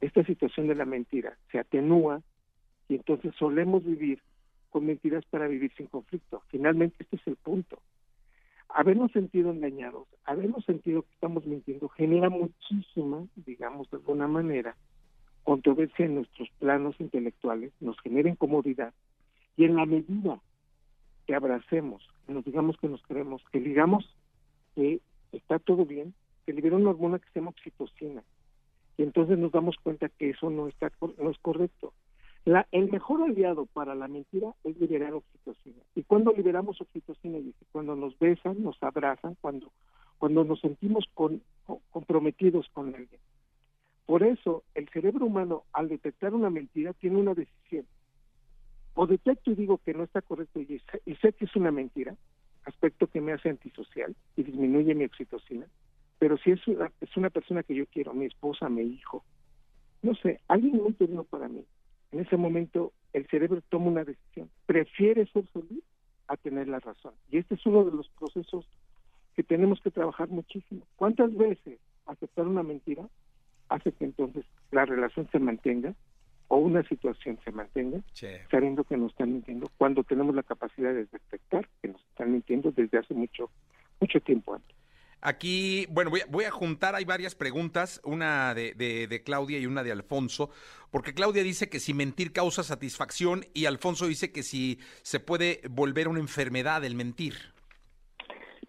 esta situación de la mentira se atenúa y entonces solemos vivir con mentiras para vivir sin conflicto. Finalmente, este es el punto. Habernos sentido engañados, habernos sentido que estamos mintiendo, genera muchísima, digamos de alguna manera, controversia en nuestros planos intelectuales, nos genera incomodidad y en la medida que abracemos, que nos digamos que nos queremos, que digamos que está todo bien, que libera una hormona que se llama oxitocina. Y entonces nos damos cuenta que eso no está no es correcto. La, el mejor aliado para la mentira es liberar oxitocina. ¿Y cuando liberamos oxitocina? Cuando nos besan, nos abrazan, cuando, cuando nos sentimos con, comprometidos con alguien. Por eso, el cerebro humano, al detectar una mentira, tiene una decisión o detecto y digo que no está correcto y sé, que es una mentira, aspecto que me hace antisocial y disminuye mi oxitocina, pero si es una, es una persona que yo quiero, mi esposa, mi hijo, no sé, alguien muy querido para mí, en ese momento el cerebro toma una decisión, prefiere ser feliz a tener la razón. Y este es uno de los procesos que tenemos que trabajar muchísimo. ¿Cuántas veces aceptar una mentira hace que entonces la relación se mantenga o una situación se mantenga sabiendo que nos están mintiendo cuando tenemos la capacidad de detectar que nos están mintiendo desde hace mucho mucho tiempo antes. Aquí, bueno, voy a, juntar, hay varias preguntas, una de, de, Claudia y una de Alfonso, porque Claudia dice que si mentir causa satisfacción y Alfonso dice que si se puede volver una enfermedad el mentir.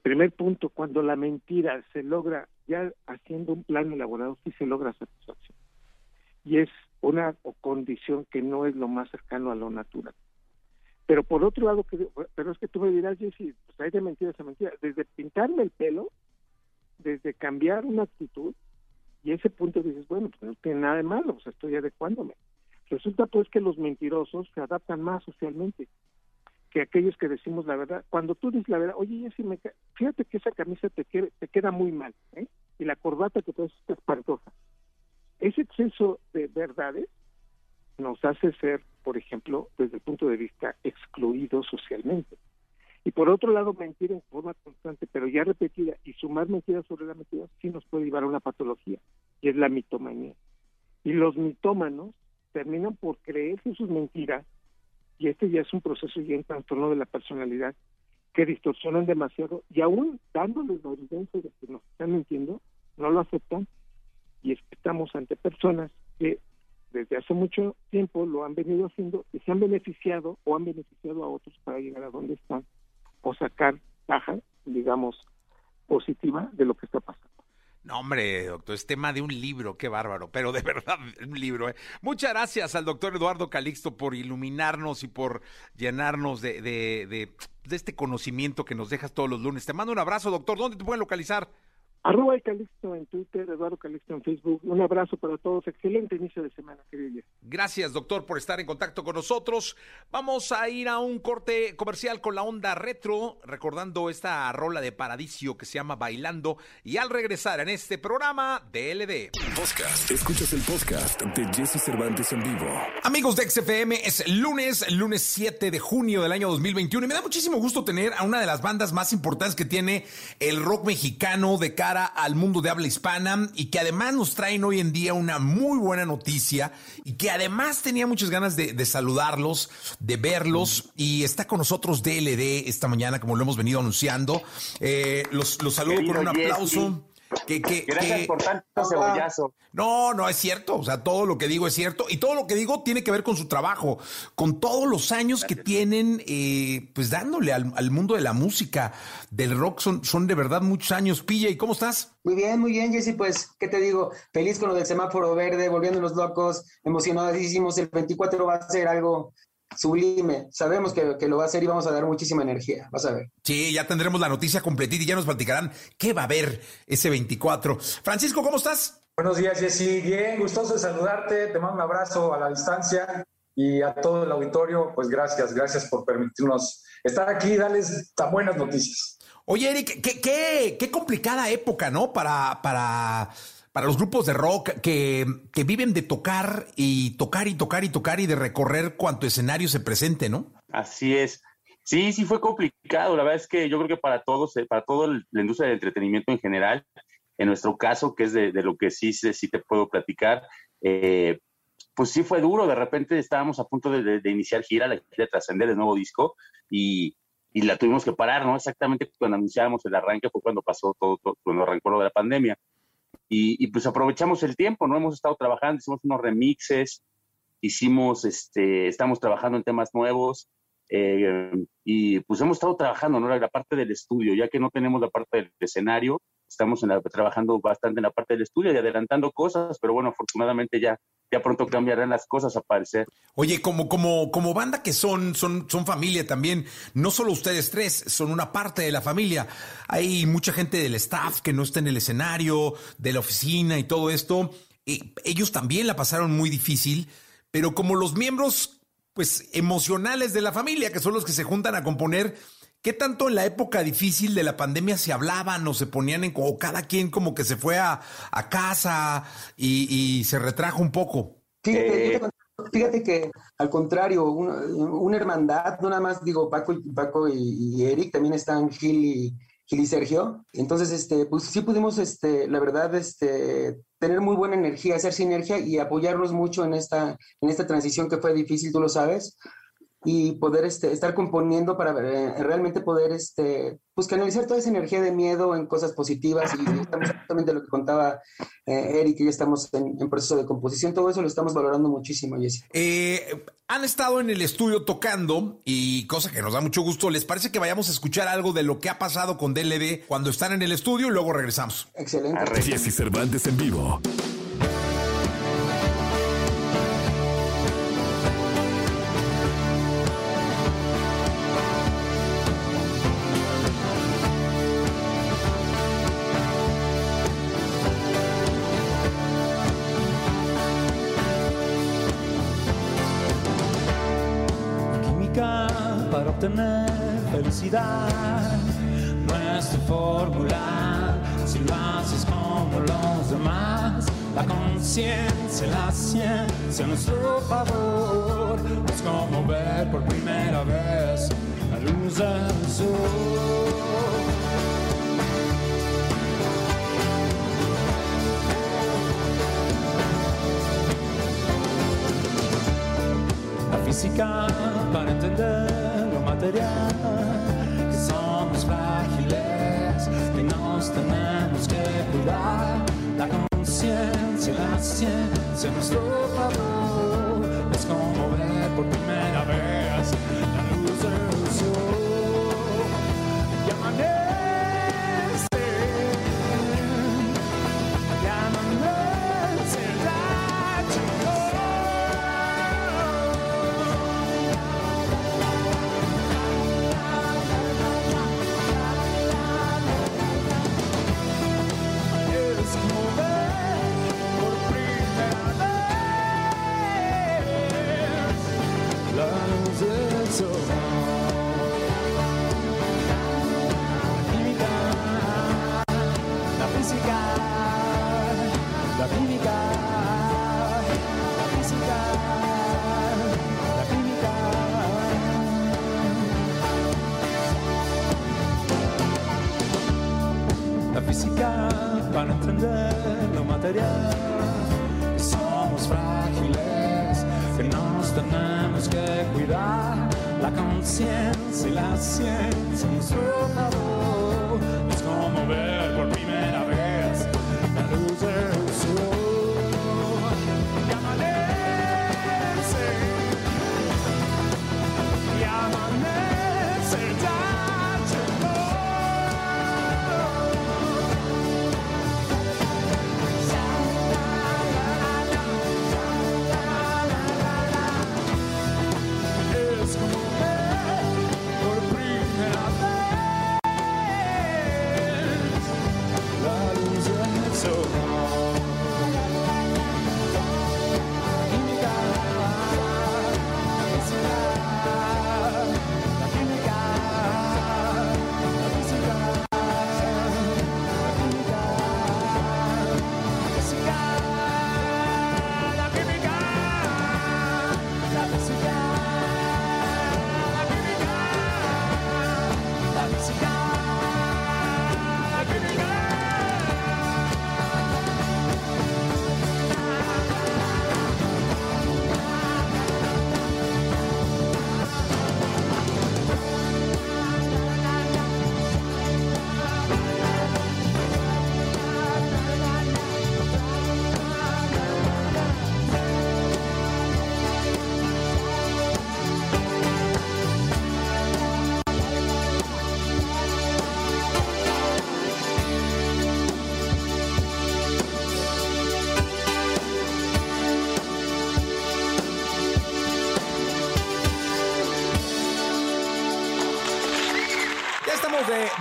Primer punto, cuando la mentira se logra, ya haciendo un plan elaborado, sí se logra satisfacción. Y es una condición que no es lo más cercano a lo natural. Pero por otro lado, pero es que tú me dirás, Jessy, pues hay de mentiras a mentiras. Desde pintarme el pelo, desde cambiar una actitud, y ese punto dices, bueno, pues no tiene nada de malo, pues estoy adecuándome. Resulta pues que los mentirosos se adaptan más socialmente que aquellos que decimos la verdad. Cuando tú dices la verdad, oye, Jessy, me fíjate que esa camisa te, te queda muy mal, ¿eh? y la corbata que traes está espantosa. Ese exceso de verdades nos hace ser, por ejemplo, desde el punto de vista excluidos socialmente. Y por otro lado, mentir en forma constante, pero ya repetida, y sumar mentiras sobre la mentira, sí nos puede llevar a una patología, y es la mitomanía. Y los mitómanos terminan por creerse sus mentiras, y este ya es un proceso y un trastorno de la personalidad, que distorsionan demasiado, y aún dándoles la evidencia de que nos están mintiendo, no lo aceptan, y estamos ante personas que desde hace mucho tiempo lo han venido haciendo y se han beneficiado o han beneficiado a otros para llegar a donde están o sacar baja, digamos, positiva de lo que está pasando. No, hombre, doctor, es tema de un libro, qué bárbaro, pero de *laughs* verdad, un libro. ¿eh? Muchas gracias al doctor Eduardo Calixto por iluminarnos y por llenarnos de, de, de, de este conocimiento que nos dejas todos los lunes. Te mando un abrazo, doctor. ¿Dónde te pueden localizar? Arroba el Calixto en Twitter, Eduardo Calixto en Facebook. Un abrazo para todos. Excelente inicio de semana, querido. Gracias, doctor, por estar en contacto con nosotros. Vamos a ir a un corte comercial con la onda retro, recordando esta rola de Paradiso que se llama Bailando. Y al regresar en este programa, DLD. Podcast. Escuchas el podcast de Jesse Cervantes en vivo. Amigos de XFM, es lunes, lunes 7 de junio del año 2021. Y me da muchísimo gusto tener a una de las bandas más importantes que tiene el rock mexicano de cara al mundo de habla hispana y que además nos traen hoy en día una muy buena noticia y que además tenía muchas ganas de, saludarlos, de verlos y está con nosotros DLD esta mañana como lo hemos venido anunciando. Eh, los, los saludo con un aplauso. Gracias por tanto cebollazo. No, no es cierto. O sea, todo lo que digo es cierto. Y todo lo que digo tiene que ver con su trabajo, con todos los años que tienen, eh, pues dándole al, mundo de la música, del rock. Son, son de verdad muchos años. Pilla, ¿y cómo estás? Muy bien, muy bien, Jesse. Pues, ¿qué te digo? Feliz con lo del semáforo verde, volviendo los locos, emocionadísimos. El 24 va a ser algo sublime. Sabemos que, lo va a hacer y vamos a dar muchísima energía. Vas a ver. Sí, ya tendremos la noticia completita y ya nos platicarán qué va a haber ese 24. Francisco, ¿cómo estás? Buenos días, Jessy. Bien, gustoso de saludarte. Te mando un abrazo a la distancia y a todo el auditorio. Pues gracias, gracias por permitirnos estar aquí y darles tan buenas noticias. Oye, Eric, qué, qué, qué complicada época, ¿no? Para, para para los grupos de rock que, viven de tocar y tocar y tocar y tocar y de recorrer cuanto escenario se presente, ¿no? Así es. Sí, sí fue complicado. La verdad es que yo creo que para todos, eh, para toda la industria del entretenimiento en general, en nuestro caso, que es de, lo que sí, sí te puedo platicar, eh, pues sí fue duro. De repente estábamos a punto de, iniciar gira, la gira de trascender el nuevo disco y, la tuvimos que parar, ¿no? Exactamente cuando anunciábamos el arranque fue cuando pasó todo cuando arrancó lo de la pandemia. Y, pues aprovechamos el tiempo, ¿no? Hemos estado trabajando, hicimos unos remixes, hicimos, este, estamos trabajando en temas nuevos eh, y pues hemos estado trabajando, ¿no? La parte del estudio, ya que no tenemos la parte del escenario, estamos trabajando bastante en la parte del estudio y adelantando cosas, pero bueno, afortunadamente ya, ya pronto cambiarán las cosas a parecer. Oye, como, como, como banda que son, son, son familia también, no solo ustedes tres, son una parte de la familia. Hay mucha gente del staff que no está en el escenario, de la oficina y todo esto. ellos también la pasaron muy difícil, pero como los miembros pues emocionales de la familia, que son los que se juntan a componer, ¿Qué tanto en la época difícil de la pandemia se hablaban o se ponían en, o cada quien como que se fue a, casa y, se retrajo un poco? Sí, te, fíjate que al contrario, una, hermandad, no nada más digo Paco y, Paco y, Eric, también están Gil y, Gil y Sergio. Entonces, este, pues sí pudimos, este, la verdad, este, tener muy buena energía, hacer sinergia y apoyarnos mucho en esta, en esta transición que fue difícil, tú lo sabes y poder este, estar componiendo para eh, realmente poder este, pues canalizar toda esa energía de miedo en cosas positivas y estamos exactamente lo que contaba eh, Eric, ya estamos en, proceso de composición, todo eso lo estamos valorando muchísimo, Jesse. Eh, han estado en el estudio tocando y cosa que nos da mucho gusto, ¿les parece que vayamos a escuchar algo de lo que ha pasado con DLD cuando están en el estudio y luego regresamos? Excelente. Jesse Cervantes en vivo. Conciencia, la ciencia a nuestro favor. Es como ver por primera vez la luz del sol. La física para entender lo material que somos frágiles, que nos tenemos que cuidar la conciencia y la ciencia nuestro favor. Es como ver por primera vez la luz del sol.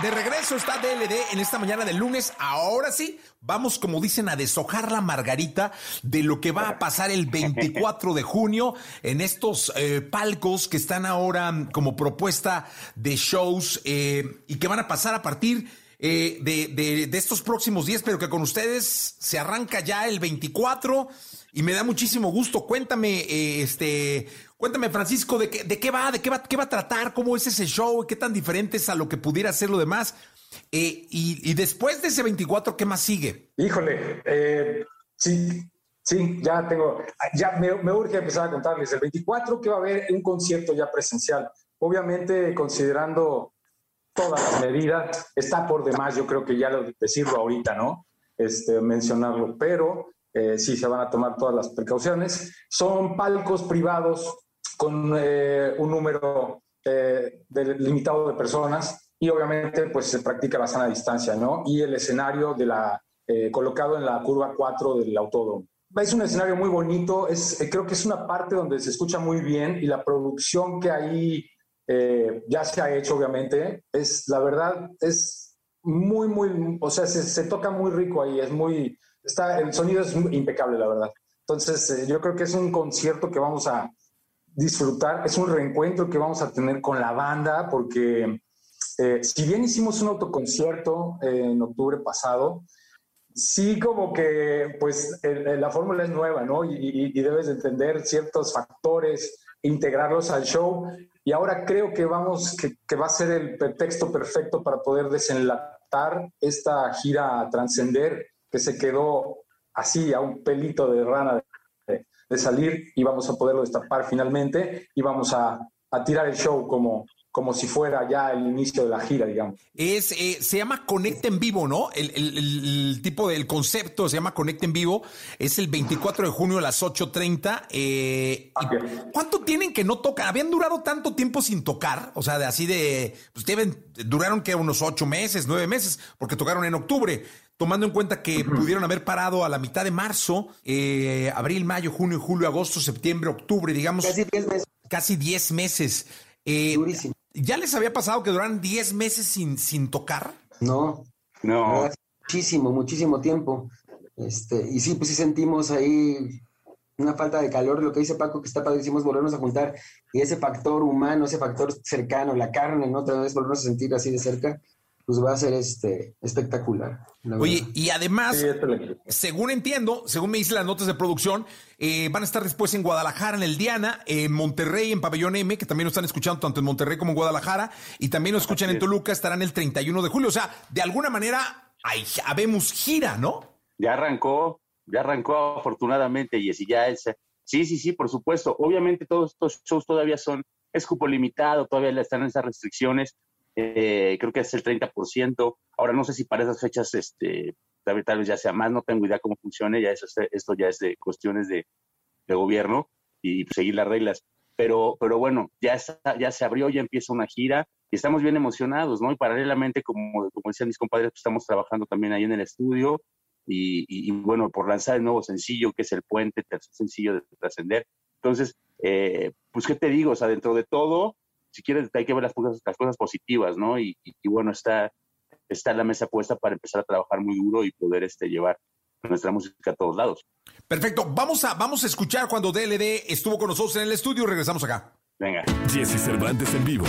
De, regreso, está DLD en esta mañana de lunes. Ahora sí, vamos, como dicen, a deshojar la margarita de lo que va a pasar el 24 de junio en estos eh, palcos que están ahora como propuesta de shows eh, y que van a pasar a partir eh, de, de- estos próximos días, pero que con ustedes se arranca ya el 24 y me da muchísimo gusto. Cuéntame, este, cuéntame, Francisco, de qué, de qué va, de qué va, qué va a tratar, cómo es ese show, qué tan diferente es a lo que pudiera ser lo demás. Eh, y, y después de ese 24, ¿qué más sigue? Híjole, eh, sí, sí, ya tengo, ya me, me urge empezar a contarles. El 24 que va a haber un concierto ya presencial. Obviamente, considerando todas las medidas, está por demás, yo creo que ya lo, decirlo ahorita, ¿no? Este, mencionarlo, pero eh, sí se van a tomar todas las precauciones. Son palcos privados con eh, un número eh, de- limitado de personas y obviamente pues se practica la sana distancia, ¿no? Y el escenario de la, eh, colocado en la curva 4 del autódromo. Es un escenario muy bonito, es, eh, creo que es una parte donde se escucha muy bien y la producción que ahí eh, ya se ha hecho, obviamente, es, la verdad, es muy, muy, o sea, se, se toca muy rico ahí, es muy, está, el sonido es impecable, la verdad. Entonces, eh, yo creo que es un concierto que vamos a disfrutar, es un reencuentro que vamos a tener con la banda, porque eh, si bien hicimos un autoconcierto eh, en octubre pasado, sí como que pues la fórmula es nueva, ¿no? Y, y- debes de entender ciertos factores, integrarlos al show. Y ahora creo que vamos, que, va a ser el pretexto perfecto para poder desenlatar esta gira a trascender que se quedó así a un pelito de rana de, salir y vamos a poderlo destapar finalmente y vamos a, a tirar el show como, como si fuera ya el inicio de la gira, digamos. Es, eh, se llama Conecta en Vivo, ¿no? El, el- tipo del concepto se llama Conecta en Vivo. Es el 24 de junio a las 8.30. Eh, ¿y ¿Cuánto tienen que no tocan? ¿Habían durado tanto tiempo sin tocar? O sea, de así de... Pues deben, duraron que unos ocho meses, nueve meses, porque tocaron en octubre. Tomando en cuenta que pudieron haber parado a la mitad de marzo, eh, abril, mayo, junio, julio, agosto, septiembre, octubre, digamos. Casi 10 meses. Casi 10 meses. Eh, ¿Ya les había pasado que duraran 10 meses sin, sin tocar? No. No. Muchísimo, muchísimo tiempo. Este, y sí, pues sí sentimos ahí una falta de calor, lo que dice Paco, que está padrísimo es volvernos a juntar y ese factor humano, ese factor cercano, la carne, ¿no? Otra vez volvernos a sentir así de cerca, pues va a ser este, espectacular. la Oye, verdad. y además, según entiendo, según me dicen las notas de producción, eh, van a estar después en Guadalajara, en el Diana, en Monterrey, en Pabellón M, que también lo están escuchando tanto en Monterrey como en Guadalajara, y también lo escuchan en Toluca, estarán el 31 de julio. O sea, de alguna manera, hay, habemos gira, ¿no? Ya arrancó, ya arrancó afortunadamente y así ya es. Sí, sí, sí, por supuesto. Obviamente todos estos shows todavía son, es cupo limitado, todavía están en esas restricciones. Eh, creo que es el 30%. Ahora no sé si para esas fechas, este, tal, tal vez ya sea más, no tengo idea cómo funcione, ya eso, es- esto ya es de cuestiones de, de gobierno y seguir las reglas. Pero, pero bueno, ya, está- ya se abrió, ya empieza una gira y estamos bien emocionados, ¿no? Y paralelamente, como, como decían mis compadres, pues, estamos trabajando también ahí en el estudio y, y- y, bueno, por lanzar el nuevo sencillo, que es El Puente, tercer sencillo de Trascender. Entonces, eh, pues, ¿qué te digo? O sea, dentro de todo, si quieres, hay que ver las cosas, las cosas positivas, ¿no? Y, y- y bueno, está, está la mesa puesta para empezar a trabajar muy duro y poder este, llevar nuestra música a todos lados. Perfecto, vamos a, vamos a escuchar cuando DLD estuvo con nosotros en el estudio, regresamos acá. Venga. Jesse Cervantes en vivo.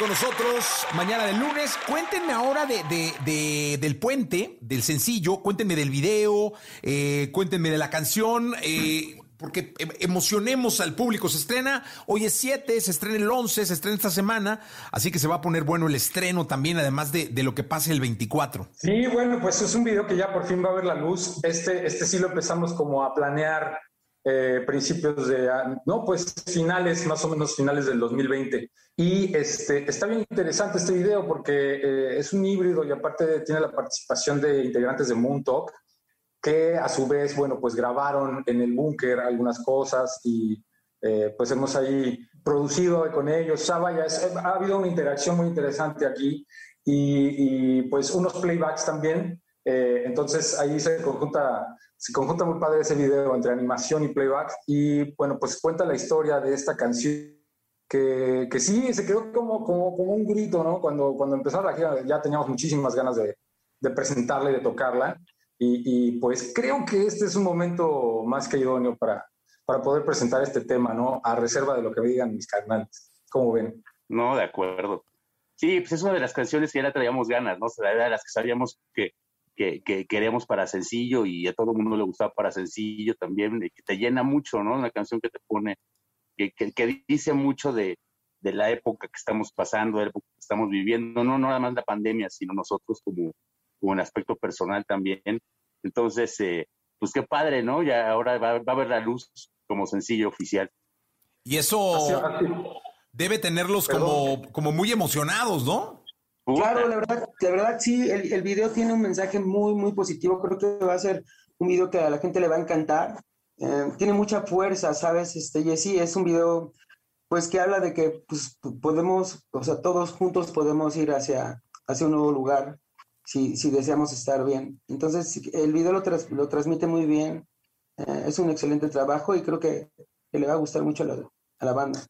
Con nosotros mañana del lunes. Cuéntenme ahora de, de- de- del puente, del sencillo, cuéntenme del video, eh, cuéntenme de la canción, eh, porque em- emocionemos al público. Se estrena, hoy es 7, se estrena el 11, se estrena esta semana, así que se va a poner bueno el estreno también, además de, de lo que pase el 24. Sí, bueno, pues es un video que ya por fin va a ver la luz. Este, este sí lo empezamos como a planear eh, principios de, no, pues finales, más o menos finales del 2020. Y este, está bien interesante este video porque eh, es un híbrido y aparte tiene la participación de integrantes de Moon Talk, que a su vez, bueno, pues grabaron en el búnker algunas cosas y eh, pues hemos ahí producido con ellos. O sea, vaya, es- ha habido una interacción muy interesante aquí y, y, pues unos playbacks también. Eh, entonces ahí se conjunta, se conjunta muy padre ese video entre animación y playback y bueno, pues cuenta la historia de esta canción que, que sí, se quedó como, como, como un grito, ¿no? Cuando, cuando empezó la gira ya teníamos muchísimas ganas de, de presentarla y de tocarla y, y, pues creo que este es un momento más que idóneo para, para poder presentar este tema, ¿no? A reserva de lo que me digan mis carnales. ¿Cómo ven? No, de acuerdo. Sí, pues es una de las canciones que ya traíamos ganas, ¿no? Era de las que sabíamos que, que, que queríamos para sencillo y a todo el mundo le gustaba para sencillo también, que te llena mucho, ¿no? Una canción que te pone, que, que, que dice mucho de, de la época que estamos pasando, de la época que estamos viviendo, no, no nada más la pandemia, sino nosotros como, como en aspecto personal también. Entonces, eh, pues qué padre, ¿no? Ya ahora va, va a ver la luz como sencillo oficial. Y eso Así- así- debe tenerlos como, como muy emocionados, ¿no? Claro, la verdad, la verdad sí, el, el video tiene un mensaje muy, muy positivo. Creo que va a ser un video que a la gente le va a encantar. Eh, tiene mucha fuerza, ¿sabes? Este, y sí, es un video, pues, que habla de que pues, podemos, o sea, todos juntos podemos ir hacia, hacia un nuevo lugar si, si deseamos estar bien. Entonces, el video lo, tras- lo transmite muy bien. Eh, es un excelente trabajo y creo que, que le va a gustar mucho a la, a la banda.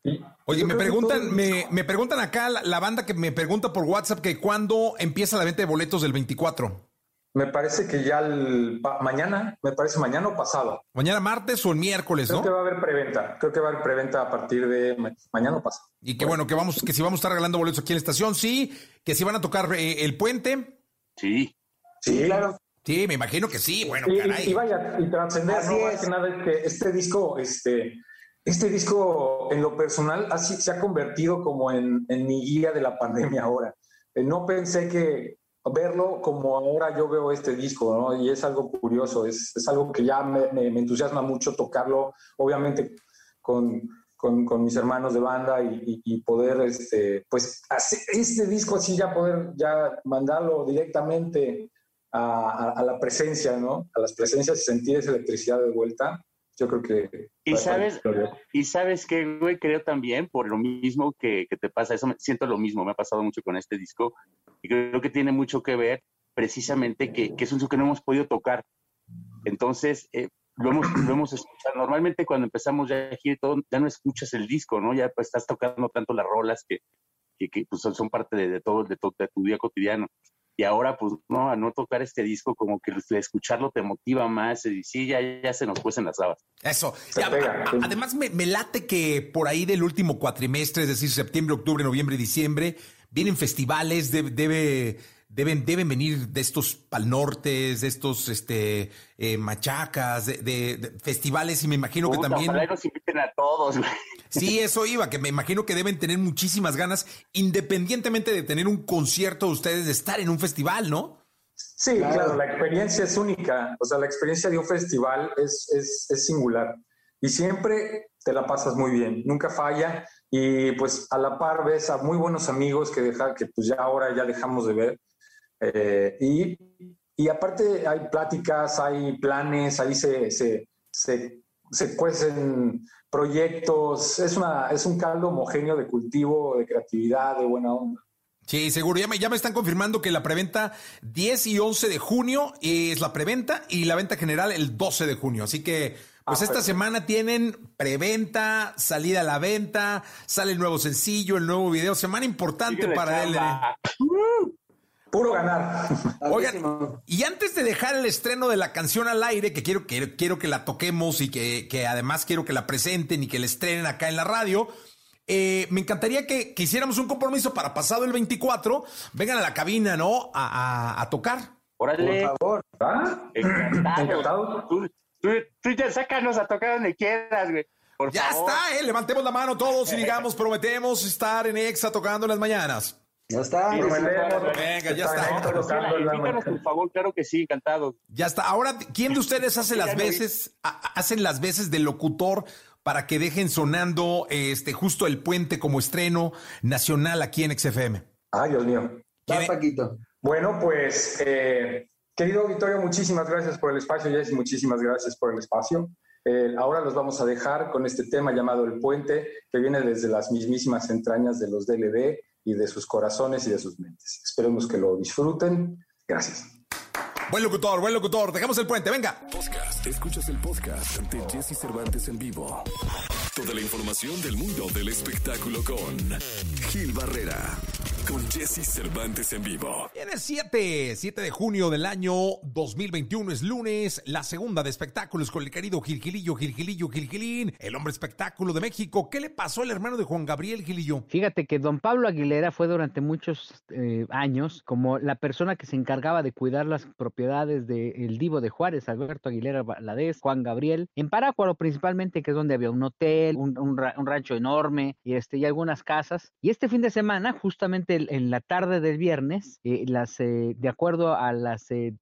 Oye, Yo me preguntan, todo- me, me preguntan acá la, la banda que me pregunta por WhatsApp que cuándo empieza la venta de boletos del 24. Me parece que ya el, pa- mañana, me parece mañana o pasado. Mañana martes o el miércoles, Creo ¿no? que va a haber preventa. Creo que va a haber preventa a partir de ma- mañana o pasado. Y que bueno, que vamos, que si vamos a estar regalando boletos aquí en la estación, sí, que si van a tocar eh, el puente. Sí. Sí, claro. Sí, me imagino que sí, bueno, y, caray. y vaya, y trascender, ¿no? Más es. que nada es que este disco, este, este disco en lo personal así se ha convertido como en, en mi guía de la pandemia ahora. Eh, no pensé que verlo como ahora yo veo este disco, ¿no? Y es algo curioso, es, es algo que ya me, me- entusiasma mucho tocarlo, obviamente con, con, con mis hermanos de banda y, poder, este, pues, este disco así ya poder ya mandarlo directamente a, a- a la presencia, ¿no? A las presencias y sentir esa electricidad de vuelta. Yo creo que... Y sabes, y sabes que, güey, creo también, por lo mismo que, que te pasa, eso me, siento lo mismo, me ha pasado mucho con este disco, y creo que tiene mucho que ver precisamente que, que es un disco que no hemos podido tocar. Entonces, eh, lo, hemos, lo hemos escuchado. Normalmente cuando empezamos ya a gira y todo, ya no escuchas el disco, ¿no? Ya pues, estás tocando tanto las rolas que, que, que, pues, son, parte de, de todo, de, to- de tu día cotidiano. Y ahora, pues, no, a no tocar este disco, como que el escucharlo te motiva más, y sí, ya, ya se nos cuecen las habas. Eso. Se Y a- pega, a- sí. además, me, me late que por ahí del último cuatrimestre, es decir, septiembre, octubre, noviembre, diciembre, vienen festivales, debe, debe- deben, deben venir de estos palnortes, de estos este, eh, machacas, de, de- de festivales, y me imagino que también. Ojalá nos inviten a todos, güey. Sí, eso iba, que me imagino que deben tener muchísimas ganas, independientemente de tener un concierto, ustedes de estar en un festival, ¿no? Sí, Claro. claro. la experiencia es única. O sea, la experiencia de un festival es, es, es singular. Y siempre te la pasas muy bien, nunca falla. Y pues a la par ves a muy buenos amigos que, deja, que pues ya ahora ya dejamos de ver. Eh, y, y aparte hay pláticas, hay planes, ahí se, se, se, se cuecen proyectos. Es, una, es un caldo homogéneo de cultivo, de creatividad, de buena onda. Sí, seguro. Ya me, ya me están confirmando que la preventa 10 y 11 de junio es la preventa y la venta general el 12 de junio. Así que, pues Ah, esta perfecto. semana tienen preventa, salida a la venta, sale el nuevo sencillo, el nuevo video. Semana importante Síguele, para él. Puro ganar. Oigan, y antes de dejar el estreno de la canción al aire, que quiero, que, quiero que la toquemos y que, que además quiero que la presenten y que la estrenen acá en la radio, Eh, me encantaría que, que hiciéramos un compromiso para pasado el 24. Vengan a la cabina, ¿no? A, a- a tocar. Órale. Por favor. ¿Ah? Encantado. Encantado. Tú, tú, tú ya sácanos a tocar donde quieras, güey. Por Ya favor. está, ¿eh? Levantemos la mano todos y digamos, prometemos estar en Exa tocando en las mañanas. Ya está. Sí. Venga, ya está. Invítanos, por favor, claro que sí, encantado. Ya está. Ahora, ¿quién de ustedes hace las veces, ha- hacen las veces de locutor para que dejen sonando este justo el puente como estreno nacional aquí en XFM? Ay, Dios mío. ¿Quién- Paquito. Bueno, pues, eh, querido auditorio, muchísimas gracias por el espacio, Jessy, muchísimas gracias por el espacio. Eh, ahora los vamos a dejar con este tema llamado El Puente, que viene desde las mismísimas entrañas de los DLD y de sus corazones y de sus mentes. Esperemos que lo disfruten. Gracias. Buen locutor, buen locutor. Dejamos el puente, venga. Podcast. Escuchas el podcast de Jesse Cervantes en vivo. Toda la información del mundo del espectáculo con Gil Barrera. Con Jesse Cervantes en vivo. Viene 7, 7 de junio del año 2021, es lunes, la segunda de espectáculos con el querido Gilgilillo, Gilgilillo, Gilgilín, el hombre espectáculo de México. ¿Qué le pasó al hermano de Juan Gabriel Gilillo? Fíjate que don Pablo Aguilera fue durante muchos eh, años como la persona que se encargaba de cuidar las propiedades del divo de Juárez, Alberto Aguilera Valadez, Juan Gabriel, en Parácuaro principalmente, que es donde había un hotel, un, un ra- un rancho enorme y, este, y algunas casas. Y este fin de semana, justamente en la tarde del viernes, eh, las, eh, de acuerdo a, las, eh,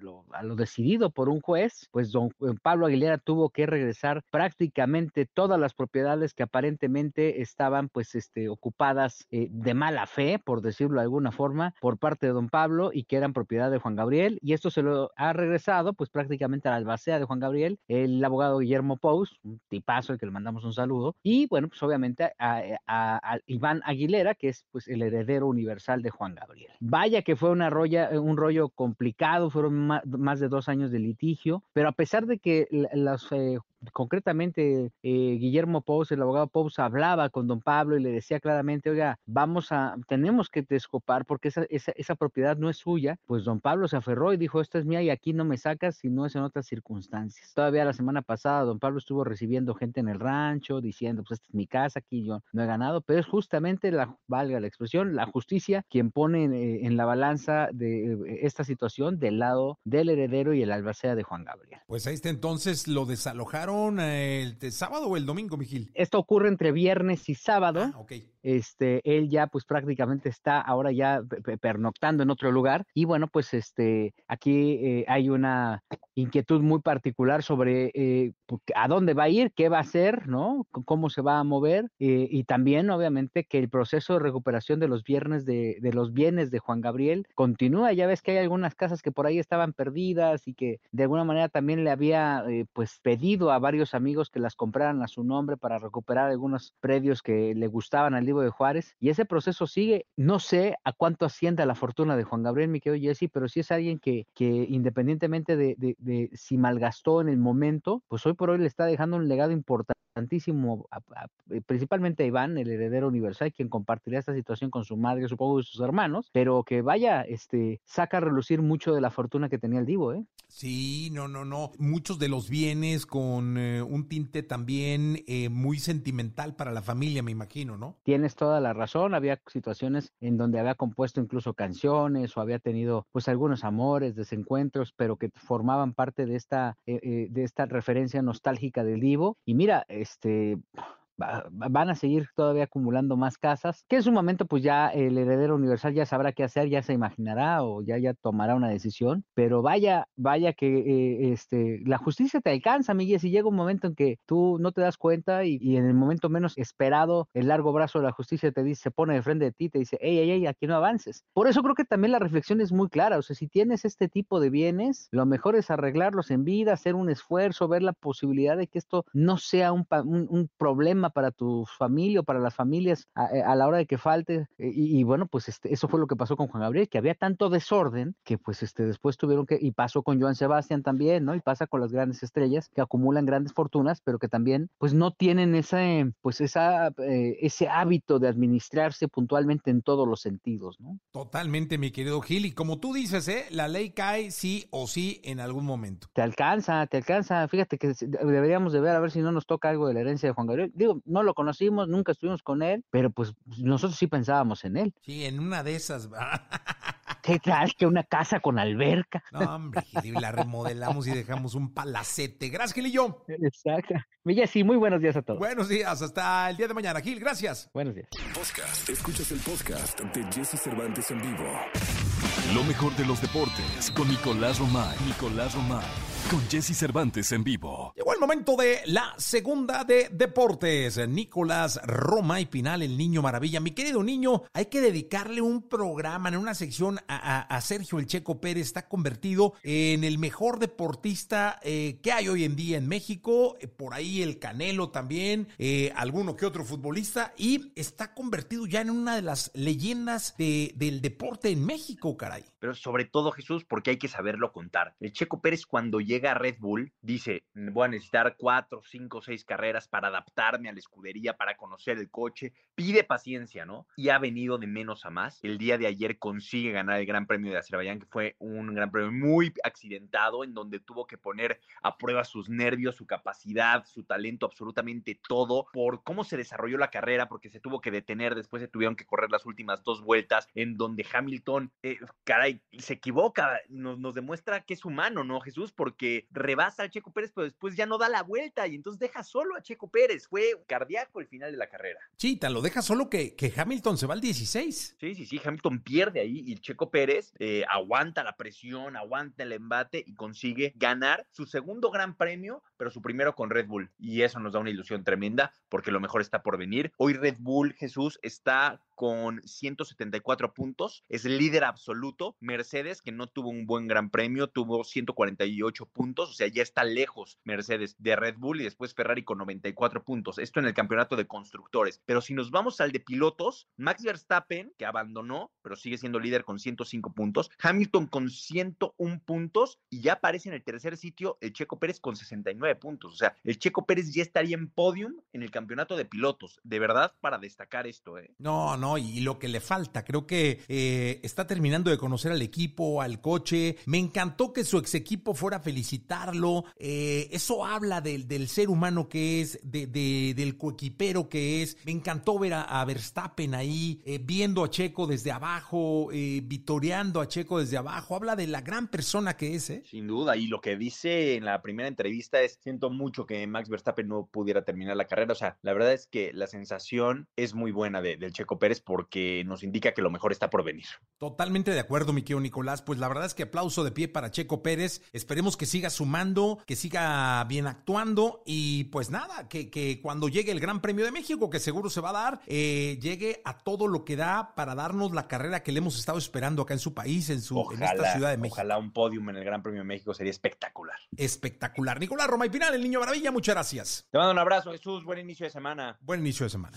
lo, decidido por un juez, pues don Pablo Aguilera tuvo que regresar prácticamente todas las propiedades que aparentemente estaban pues este, ocupadas eh, de mala fe, por decirlo de alguna forma, por parte de don Pablo y que eran propiedad de Juan Gabriel. Y esto se lo ha regresado pues prácticamente a la albacea de Juan Gabriel, el abogado Guillermo Pous, un tipazo al que le mandamos un saludo. Y bueno, pues obviamente a Iván Aguilera, que es pues el heredero universal de Juan Gabriel. Vaya que fue una rolla, eh, un rollo complicado, fueron más de dos años de litigio, pero a pesar de que la- las eh, concretamente eh, Guillermo Pous, el abogado Pous, hablaba con don Pablo y le decía claramente, oiga, vamos a, tenemos que descopar porque esa, esa, esa propiedad no es suya, pues don Pablo se aferró y dijo, esta es mía y aquí no me sacas si no es en otras circunstancias. Todavía la semana pasada don Pablo estuvo recibiendo gente en el rancho diciendo, pues esta es mi casa, aquí yo no he ganado, pero es justamente la, valga la expresión, la justicia quien pone en, eh, en la balanza de eh, esta situación del lado del heredero y el albacea de Juan Gabriel. Pues ahí está entonces, lo desalojaron eh, el sábado o el domingo, Mijil. Esto ocurre entre viernes y sábado. Ah, ok. Este, él ya pues prácticamente está ahora ya pe- pe- pernoctando en otro lugar y bueno pues este aquí eh, hay una inquietud muy particular sobre eh, pu- a dónde va a ir, qué va a hacer, ¿no? C- Cómo se va a mover eh, y también obviamente que el proceso de recuperación de los viernes de, de los bienes de Juan Gabriel continúa. Ya ves que hay algunas casas que por ahí estaban perdidas y que de alguna manera también le había eh, pues pedido a varios amigos que las compraran a su nombre para recuperar algunos predios que le gustaban al Divo de Juárez y ese proceso sigue. No sé a cuánto ascienda la fortuna de Juan Gabriel, mi querido Jesse, pero sí es alguien que, que independientemente de, de- de si malgastó en el momento, pues hoy por hoy le está dejando un legado importantísimo, a- a- principalmente a Iván, el heredero universal, quien compartirá esta situación con su madre, supongo, y sus hermanos, pero que vaya, este, saca a relucir mucho de la fortuna que tenía el Divo, ¿eh? Sí, no, no, no. Muchos de los bienes con eh, un tinte también eh, muy sentimental para la familia, me imagino, ¿no? Tienes toda la razón, había situaciones en donde había compuesto incluso canciones o había tenido pues algunos amores, desencuentros, pero que formaban parte de esta, eh, eh, de esta referencia nostálgica del Divo. Y mira, este van a seguir todavía acumulando más casas, que en su momento pues ya el heredero universal ya sabrá qué hacer, ya se imaginará o ya, ya tomará una decisión, pero vaya, vaya que eh, este, la justicia te alcanza, Miguel, si llega un momento en que tú no te das cuenta y, en el momento menos esperado, el largo brazo de la justicia te dice, se pone de frente de ti, te dice, hey, hey, aquí no avances. Por eso creo que también la reflexión es muy clara, o sea, si tienes este tipo de bienes, lo mejor es arreglarlos en vida, hacer un esfuerzo, ver la posibilidad de que esto no sea un- un problema para tu familia o para las familias a, a la hora de que falte. eh, Y, y bueno, pues este, eso fue lo que pasó con Juan Gabriel, que había tanto desorden que pues este, después tuvieron que, y pasó con Joan Sebastián también, ¿no? Y pasa con las grandes estrellas que acumulan grandes fortunas, pero que también pues no tienen ese, pues esa, eh, ese hábito de administrarse puntualmente en todos los sentidos, ¿no? Totalmente, mi querido Gil. Y como tú dices, ¿eh? la ley cae sí o sí en algún momento. Te alcanza, te alcanza. Fíjate que deberíamos de ver a ver si no nos toca algo de la herencia de Juan Gabriel. Digo, no, lo conocimos, nunca estuvimos con él, pero pues nosotros sí pensábamos en él. Sí, en una de esas. *laughs* ¿Qué tal que una casa con alberca? No, hombre, Gil, la remodelamos y dejamos un palacete. Gracias, Gil y yo. Exacto. Milla, sí, muy buenos días a todos. Buenos días, hasta el día de mañana. Gil, gracias. Buenos días. Podcast. Escuchas el podcast de Jesse Cervantes en vivo. Lo mejor de los deportes con Nicolás Romay. Nicolás Romay. Con Jesse Cervantes en vivo. Llegó el momento de la segunda de deportes. Nicolás Roma y Pinal, el niño maravilla. Mi querido niño, hay que dedicarle un programa en una sección a, Sergio El Checo Pérez. Está convertido en el mejor deportista eh, que hay hoy en día en México. Eh, por ahí el Canelo también, eh, alguno que otro futbolista. Y está convertido ya en una de las leyendas de- del deporte en México, caray. Pero sobre todo, Jesús, porque hay que saberlo contar. El Checo Pérez, cuando llega a Red Bull, dice: Voy a necesitar cuatro, cinco, seis carreras para adaptarme a la escudería, para conocer el coche. Pide paciencia, ¿no? Y ha venido de menos a más. El día de ayer consigue ganar el Gran Premio de Azerbaiyán, que fue un gran premio muy accidentado, en donde tuvo que poner a prueba sus nervios, su capacidad, su talento, absolutamente todo, por cómo se desarrolló la carrera, porque se tuvo que detener, después se tuvieron que correr las últimas dos vueltas, en donde Hamilton, eh, caray, se equivoca, nos, nos demuestra que es humano, ¿no, Jesús? Porque rebasa al Checo Pérez, pero después ya no da la vuelta y entonces deja solo a Checo Pérez. Fue cardíaco el final de la carrera. Chita, lo deja solo que, que Hamilton se va al 16. Sí, sí, sí, Hamilton pierde ahí y Checo Pérez eh, aguanta la presión, aguanta el embate y consigue ganar su segundo gran premio, pero su primero con Red Bull. Y eso nos da una ilusión tremenda porque lo mejor está por venir. Hoy Red Bull, Jesús, está con 174 puntos, es líder absoluto. Mercedes, que no tuvo un buen gran premio, tuvo 148 puntos, o sea, ya está lejos Mercedes de Red Bull y después Ferrari con 94 puntos. Esto en el campeonato de constructores. Pero si nos vamos al de pilotos, Max Verstappen, que abandonó, pero sigue siendo líder con 105 puntos, Hamilton con 101 puntos y ya aparece en el tercer sitio el Checo Pérez con 69 puntos. O sea, el Checo Pérez ya estaría en podium en el campeonato de pilotos. De verdad, para destacar esto, ¿eh? No, no, y lo que le falta, creo que eh, está terminando de conocer al equipo, al coche. Me encantó que su ex equipo fuera a felicitarlo. Eh, eso habla del, del ser humano que es, de, de- del coequipero que es. Me encantó ver a, a Verstappen ahí, eh, viendo a Checo desde abajo, eh, vitoreando a Checo desde abajo. Habla de la gran persona que es, ¿eh? Sin duda, y lo que dice en la primera entrevista es, siento mucho que Max Verstappen no pudiera terminar la carrera, o sea, la verdad es que la sensación es muy buena de- del Checo Pérez porque nos indica que lo mejor está por venir. Totalmente de acuerdo, mi querido Nicolás. Pues la verdad es que aplauso de pie para Checo Pérez. Esperemos que siga sumando, que siga bien actuando y pues nada, que, que cuando llegue el Gran Premio de México, que seguro se va a dar, eh, llegue a todo lo que da para darnos la carrera que le hemos estado esperando acá en su país, en, su, en esta Ciudad de México. ojalá un podium en el Gran Premio de México sería espectacular. Espectacular. Nicolás Roma y Pinal, el Niño Maravilla, muchas gracias. Te mando un abrazo, Jesús, buen inicio de semana. Buen inicio de semana.